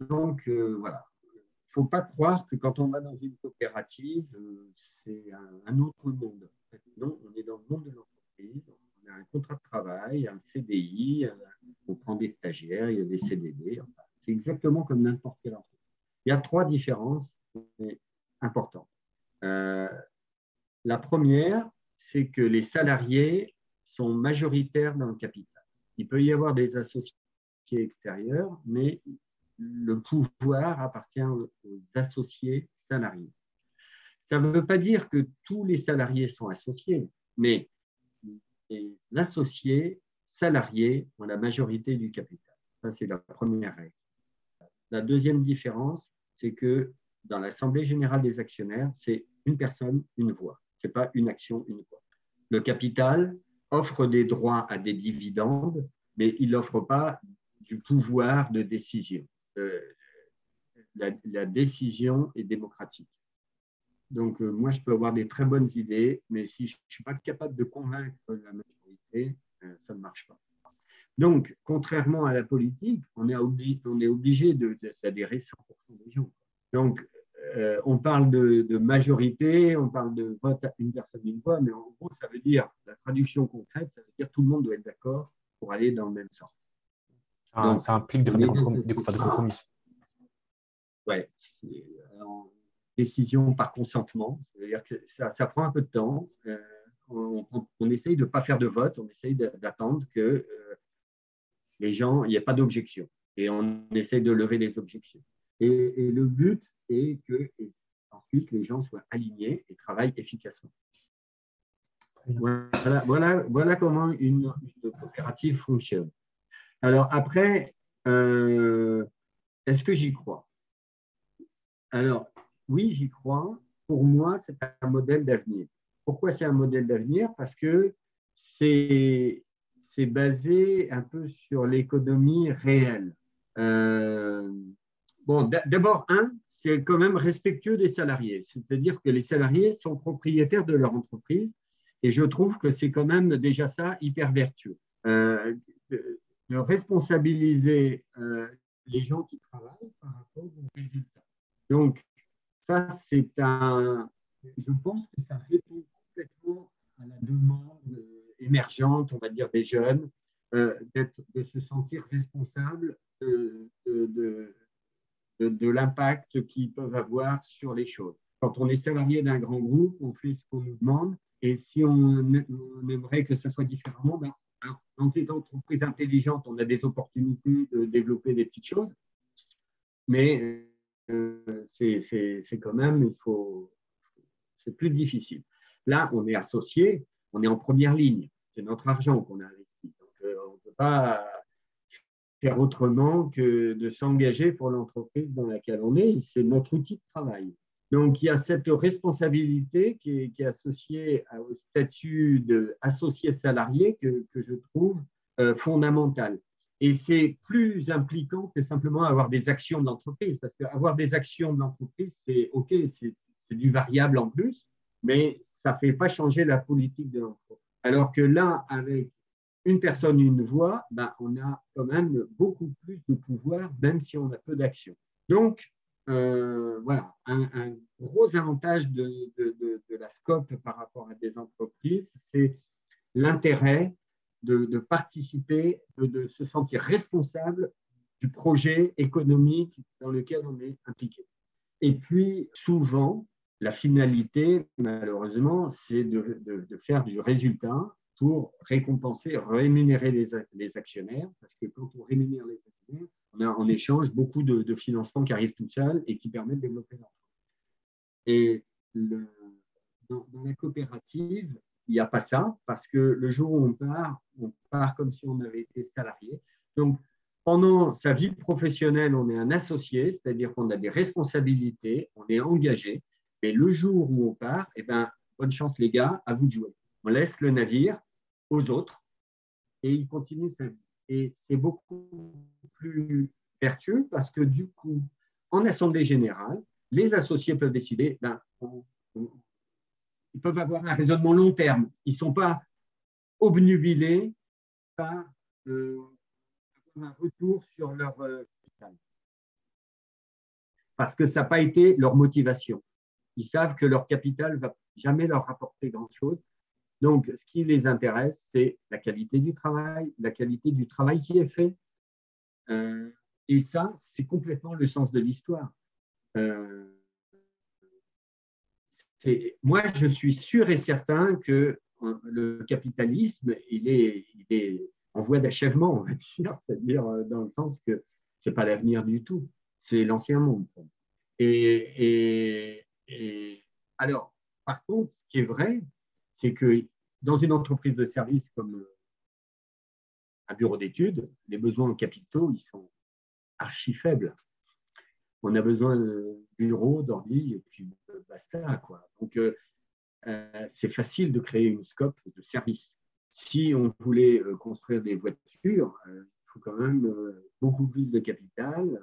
[SPEAKER 2] Donc, euh, voilà. Il ne faut pas croire que quand on va dans une coopérative, euh, c'est un, autre monde. Non, on est dans le monde de l'entreprise un contrat de travail, un CDI, euh, on prend des stagiaires, il y a des CDD. c'est exactement comme n'importe quelle entreprise. Il y a trois différences importantes. La première, c'est que les salariés sont majoritaires dans le capital. Il peut y avoir des associés extérieurs, mais le pouvoir appartient aux associés salariés. Ça ne veut pas dire que tous les salariés sont associés, mais les associés salariés ont la majorité du capital. Ça, c'est la première règle. La deuxième différence, c'est que dans l'Assemblée générale des actionnaires, c'est une personne, une voix. Ce n'est pas une action, une voix. Le capital offre des droits à des dividendes, mais il n'offre pas du pouvoir de décision. Euh, la, décision est démocratique. Donc, euh, moi, je peux avoir des très bonnes idées, mais si je ne suis pas capable de convaincre la majorité, euh, ça ne marche pas. Donc, contrairement à la politique, on est, on est obligé d'adhérer 100% des gens. Donc, on parle de, majorité, on parle de vote à une personne, une voix, mais en gros, ça veut dire, la traduction concrète, ça veut dire tout le monde doit être d'accord pour aller dans le même sens.
[SPEAKER 1] Ah, ça implique de faire des compromis. Des compromis.
[SPEAKER 2] Ouais, décision par consentement, c'est-à-dire que ça, prend un peu de temps. Euh, on, essaye de ne pas faire de vote, on essaye d'attendre que euh, les gens, il n'y ait pas d'objection. Et on essaye de lever les objections. Et, le but est que ensuite les gens soient alignés et travaillent efficacement. Voilà, voilà, voilà comment une, coopérative fonctionne. Alors après, euh, est-ce que j'y crois? Alors, oui, j'y crois. Pour moi, c'est un modèle d'avenir. Pourquoi c'est un modèle d'avenir? Parce que c'est basé un peu sur l'économie réelle. Euh, bon, d'abord, un, c'est quand même respectueux des salariés, c'est-à-dire que les salariés sont propriétaires de leur entreprise, et je trouve que c'est quand même déjà ça hyper vertueux. Euh, de, responsabiliser euh, les gens qui travaillent par rapport aux résultats. Donc, ça, c'est un. Je pense que ça répond complètement à la demande euh, émergente, on va dire, des jeunes, euh, de se sentir responsable de, de, l'impact qu'ils peuvent avoir sur les choses. Quand on est salarié d'un grand groupe, on fait ce qu'on nous demande, et si on, aimerait que ça soit différemment, ben, dans cette entreprise intelligente, on a des opportunités de développer des petites choses, mais c'est quand même, il faut, c'est plus difficile. Là, on est associé, on est en première ligne. C'est notre argent qu'on a investi. Donc, euh, on ne peut pas faire autrement que de s'engager pour l'entreprise dans laquelle on est. C'est notre outil de travail. Donc, il y a cette responsabilité qui est, associée au statut d'associé salarié que, je trouve euh, fondamentale. Et c'est plus impliquant que simplement avoir des actions d'entreprise, parce qu'avoir des actions d'entreprise, c'est OK, c'est du variable en plus, mais ça ne fait pas changer la politique de l'entreprise. Alors que là, avec une personne, une voix, ben, on a quand même beaucoup plus de pouvoir, même si on a peu d'actions. Donc, euh, voilà, un, gros avantage de, la SCOP par rapport à des entreprises, c'est l'intérêt de, participer, de, se sentir responsable du projet économique dans lequel on est impliqué. Et puis, souvent, la finalité, malheureusement, c'est de, faire du résultat pour récompenser, rémunérer les, actionnaires, parce que quand on rémunère les actionnaires, on a en échange beaucoup de, financements qui arrivent tout seuls et qui permettent de développer l'entreprise. Et dans, la coopérative, il n'y a pas ça, parce que le jour où on part, on part comme si on avait été salarié. Donc, pendant sa vie professionnelle, on est un associé, c'est-à-dire qu'on a des responsabilités, on est engagé. Mais le jour où on part, eh ben, bonne chance les gars, à vous de jouer. On laisse le navire aux autres et il continue sa vie. Et c'est beaucoup plus vertueux parce que du coup, en assemblée générale, les associés peuvent décider, ben, ils peuvent avoir un raisonnement long terme. Ils ne sont pas obnubilés par euh, un retour sur leur euh, capital. Parce que ça n'a pas été leur motivation. Ils savent que leur capital ne va jamais leur rapporter grand-chose. Donc, ce qui les intéresse, c'est la qualité du travail, la qualité du travail qui est fait. Euh, et ça, c'est complètement le sens de l'histoire. Euh, moi, je suis sûr et certain que euh, le capitalisme, il est, en voie d'achèvement, on va dire, (laughs) c'est-à-dire dans le sens que ce n'est pas l'avenir du tout, c'est l'ancien monde. Et, alors, par contre, ce qui est vrai, c'est que dans une entreprise de service comme euh, un bureau d'études, les besoins en capitaux, ils sont archi faibles. On a besoin de bureau, d'ordi, et puis basta. Quoi. Donc, euh, euh, c'est facile de créer une scope de service. Si on voulait construire des voitures, il faut quand même beaucoup plus de capital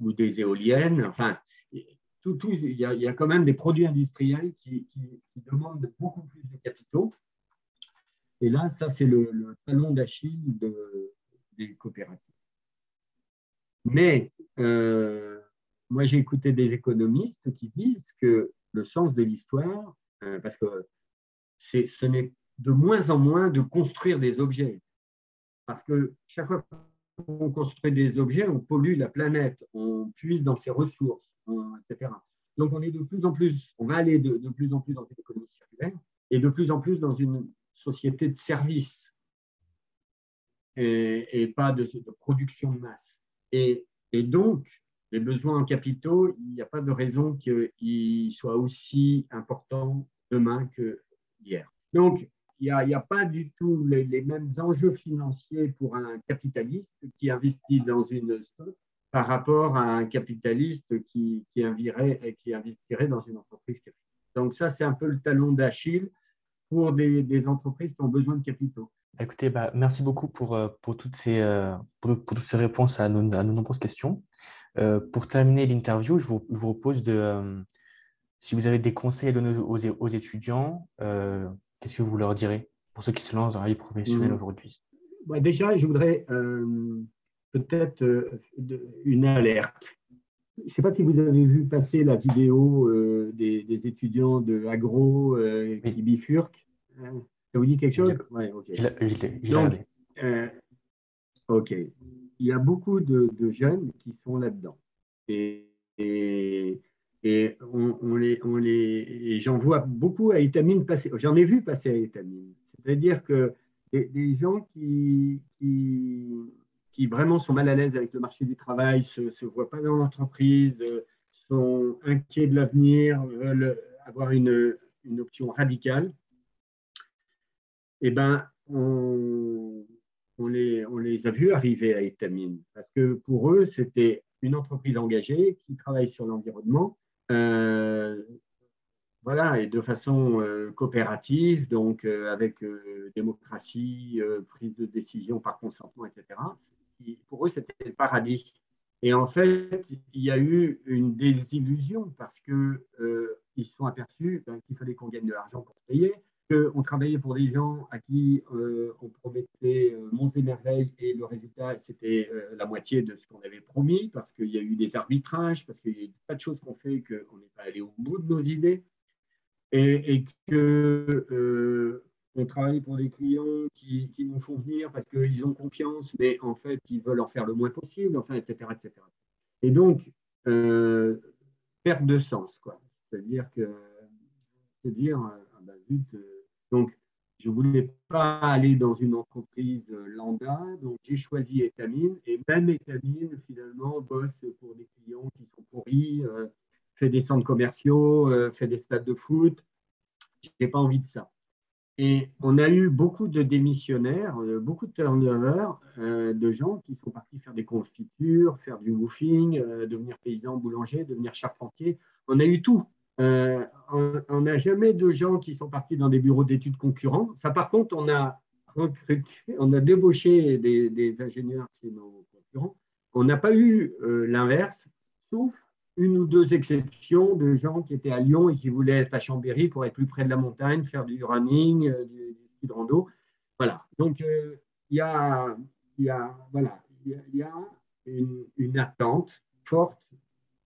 [SPEAKER 2] ou des éoliennes. Enfin, il, y a, quand même des produits industriels qui, demandent beaucoup plus de capitaux. Et là, ça, c'est le, talon d'Achille des coopératives. Mais euh, moi, j'ai écouté des économistes qui disent que le sens de l'histoire, euh, parce que ce n'est de moins en moins de construire des objets. Parce que chaque fois qu'on construit des objets, on pollue la planète, on puise dans ses ressources, etc. Donc, on est de plus en plus, on va aller de, plus en plus dans une économie circulaire et de plus en plus dans une société de services et, pas de, production de masse. Et, donc, les besoins en capitaux, il n'y a pas de raison qu'ils soient aussi importants demain que hier. Donc, n'y a, pas du tout les, mêmes enjeux financiers pour un capitaliste qui investit dans une stock par rapport à un capitaliste qui, investirait dans une entreprise. Donc ça, c'est un peu le talon d'Achille pour des, entreprises qui ont besoin de capitaux.
[SPEAKER 1] Écoutez, bah, merci beaucoup pour, euh, pour, toutes ces, euh, pour, toutes ces réponses à nos, nombreuses questions. Euh, pour terminer l'interview, je vous, propose de, si vous avez des conseils à donner aux étudiants, qu'est-ce que vous leur direz pour ceux qui se lancent dans la vie professionnelle mmh. aujourd'hui?
[SPEAKER 2] Bah, Déjà, je voudrais peut-être euh, une alerte. Je ne sais pas si vous avez vu passer la vidéo euh, des, étudiants de agro euh, qui bifurquent. Ça vous dit quelque chose?
[SPEAKER 1] Oui, ok.
[SPEAKER 2] ok. Il y a beaucoup de, jeunes qui sont là-dedans. Et, et, on, les, on les, j'en vois beaucoup à étamine passer. J'en ai vu passer à étamine. C'est-à-dire que des, gens qui, qui vraiment sont mal à l'aise avec le marché du travail, ne se, voient pas dans l'entreprise, euh, sont inquiets de l'avenir, veulent avoir une, une, option radicale, eh ben, on, les, on, les, a vus arriver à Etamine. Parce que pour eux, c'était une entreprise engagée qui travaille sur l'environnement, voilà, et de façon coopérative, donc avec démocratie, prise de décision par consentement, etc. Pour eux, c'était le paradis. Et en fait, il y a eu une désillusion parce qu'ils ils se sont aperçus ben, qu'il fallait qu'on gagne de l'argent pour payer, qu'on travaillait pour des gens à qui euh, on promettait euh, monts et merveilles et le résultat, c'était euh, la moitié de ce qu'on avait promis parce qu'il y a eu des arbitrages, parce qu'il y a pas de choses qu'on fait qu'on n'est pas allé au bout de nos idées et, et que on travaille pour des clients qui, nous font venir parce qu'ils ont confiance, mais en fait, ils veulent en faire le moins possible, enfin, etc. etc. Et donc, perte de sens, quoi. C'est-à-dire que, c'est dire, ah ben, zut, donc, je ne voulais pas aller dans une entreprise euh, lambda, donc j'ai choisi Etamine. Et même Etamine, finalement, bosse pour des clients qui sont pourris, euh, fait des centres commerciaux, euh, fait des stades de foot. Je n'ai pas envie de ça. Et on a eu beaucoup de démissionnaires, beaucoup de turnover, de gens qui sont partis faire des confitures, faire du woofing, devenir paysan boulanger, devenir charpentier. On a eu tout. Euh, on n'a jamais de gens qui sont partis dans des bureaux d'études concurrents. Ça, par contre, on a recruté, on a débauché des, ingénieurs chez nos concurrents. On n'a pas eu euh, l'inverse, sauf une ou deux exceptions de gens qui étaient à Lyon et qui voulaient être à Chambéry pour être plus près de la montagne, faire du running, euh, du, ski de rando. Voilà. Donc, il y a, voilà, il y a une attente forte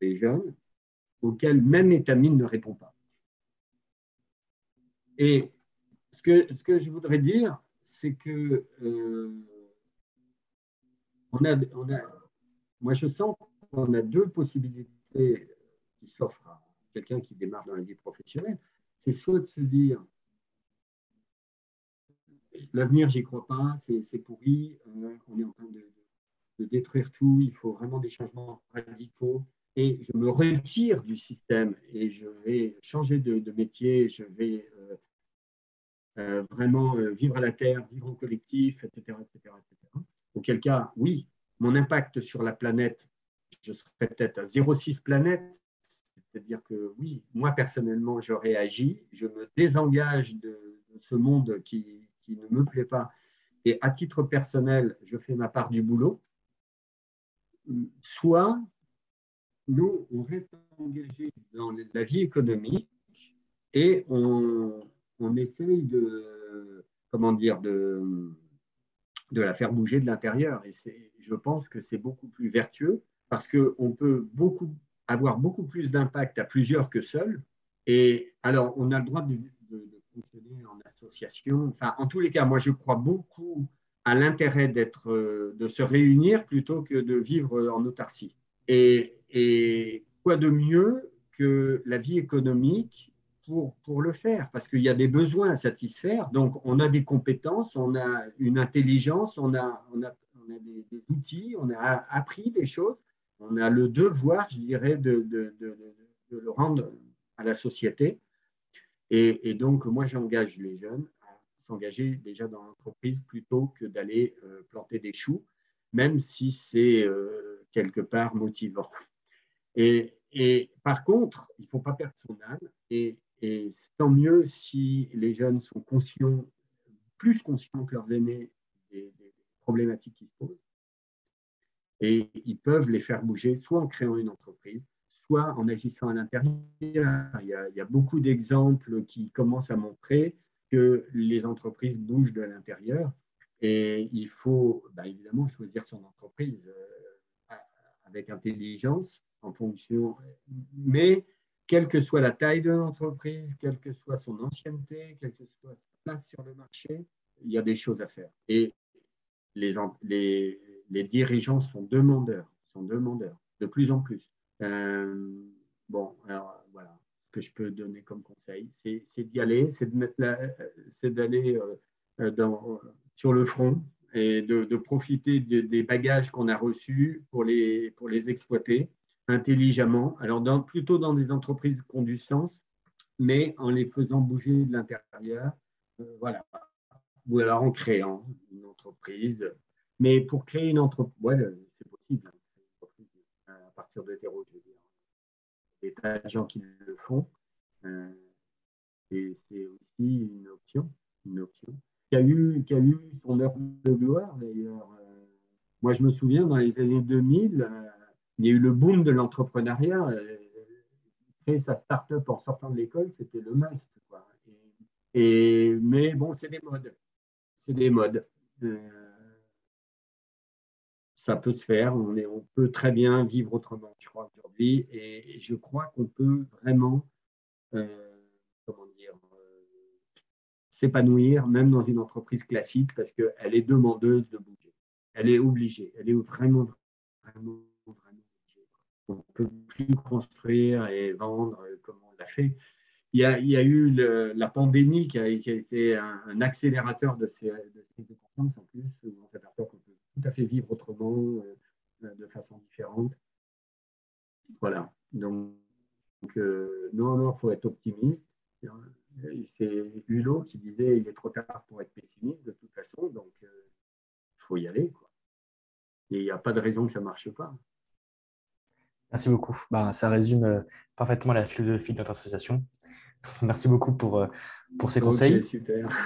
[SPEAKER 2] des jeunes auquel même étamine ne répond pas. Et ce que, je voudrais dire, c'est que euh, moi je sens qu'on a deux possibilités qui s'offrent à quelqu'un qui démarre dans la vie professionnelle. C'est soit de se dire l'avenir, j'y crois pas, c'est pourri, euh, on est en train de, détruire tout, il faut vraiment des changements radicaux et je me retire du système et je vais changer de, métier, je vais euh, euh, vraiment euh, vivre à la terre, vivre en collectif, etc., etc., etc. Auquel cas, oui, mon impact sur la planète, je serais peut-être à 0,6 planète, c'est-à-dire que oui, moi personnellement, j'aurais agi, je me désengage de, de ce monde qui, qui ne me plaît pas, et à titre personnel, je fais ma part du boulot, soit nous, on reste engagé dans la vie économique et on, essaye de, comment dire, de, de la faire bouger de l'intérieur. Et je pense que c'est beaucoup plus vertueux parce qu'on peut beaucoup, avoir beaucoup plus d'impact à plusieurs que seul. Et alors, on a le droit de, fonctionner en association. Enfin, en tous les cas, moi, je crois beaucoup à l'intérêt d'être, de se réunir plutôt que de vivre en autarcie. Et, quoi de mieux que la vie économique pour, pour le faire? Parce qu'il y a des besoins à satisfaire. Donc, on a des compétences, on a une intelligence, on a, on a, on a des, outils, on a appris des choses. On a le devoir, je dirais, de, de, de, le rendre à la société. Et, et donc, moi, j'engage les jeunes à s'engager déjà dans l'entreprise plutôt que d'aller euh, planter des choux, même si c'est euh, quelque part motivant. Et, par contre, il ne faut pas perdre son âme. Et, tant mieux si les jeunes sont conscients, plus conscients que leurs aînés des, problématiques qui se posent. Et ils peuvent les faire bouger, soit en créant une entreprise, soit en agissant à l'intérieur. Il, y a beaucoup d'exemples qui commencent à montrer que les entreprises bougent de l'intérieur. Et il faut bah, évidemment choisir son entreprise euh, avec intelligence en fonction. Mais quelle que soit la taille de l'entreprise, quelle que soit son ancienneté, quelle que soit sa place sur le marché, il y a des choses à faire. Et les, les, les dirigeants sont demandeurs, sont demandeurs, de plus en plus. Euh, bon, alors voilà, ce que je peux donner comme conseil, c'est d'y aller, c'est d'aller euh, dans, sur le front et de, profiter des bagages qu'on a reçus pour les, pour les exploiter intelligemment, alors plutôt dans des entreprises qui ont du sens, mais en les faisant bouger de l'intérieur, euh, voilà, ou alors en créant une entreprise. Mais pour créer une entreprise, ouais, c'est possible, hein, à partir de zéro, je veux dire. Il y a des tas de gens qui le font. Euh, c'est aussi une option, une option. A eu, qui a eu son heure de gloire d'ailleurs. Moi, je me souviens, dans les années 2000, il y a eu le boom de l'entrepreneuriat. Créer sa start-up en sortant de l'école, c'était le must. Et, mais bon, c'est des modes. C'est des modes. Euh, ça peut se faire. On, est, on, peut très bien vivre autrement, je crois, aujourd'hui. Et, je crois qu'on peut vraiment, euh, comment dire, euh, s'épanouir, même dans une entreprise classique, parce qu'elle est demandeuse de bouger. Elle est obligée. Elle est vraiment, vraiment, vraiment obligée. On ne peut plus construire et vendre comme on l'a fait il y, a, il y a, eu la pandémie qui a, été un, accélérateur de ces, de en plus, où on s'aperçoit qu'on peut tout à fait vivre autrement, euh, de façon différente. Voilà. Donc, euh, non, non, il faut être optimiste. C'est Hulot qui disait il est trop tard pour être pessimiste de toute façon, donc il euh, faut y aller. Quoi. Et il n'y a pas de raison que ça ne marche pas.
[SPEAKER 1] Merci beaucoup. Bah, ça résume parfaitement la philosophie de notre association. (laughs) Merci beaucoup pour, pour ces conseils.
[SPEAKER 2] super.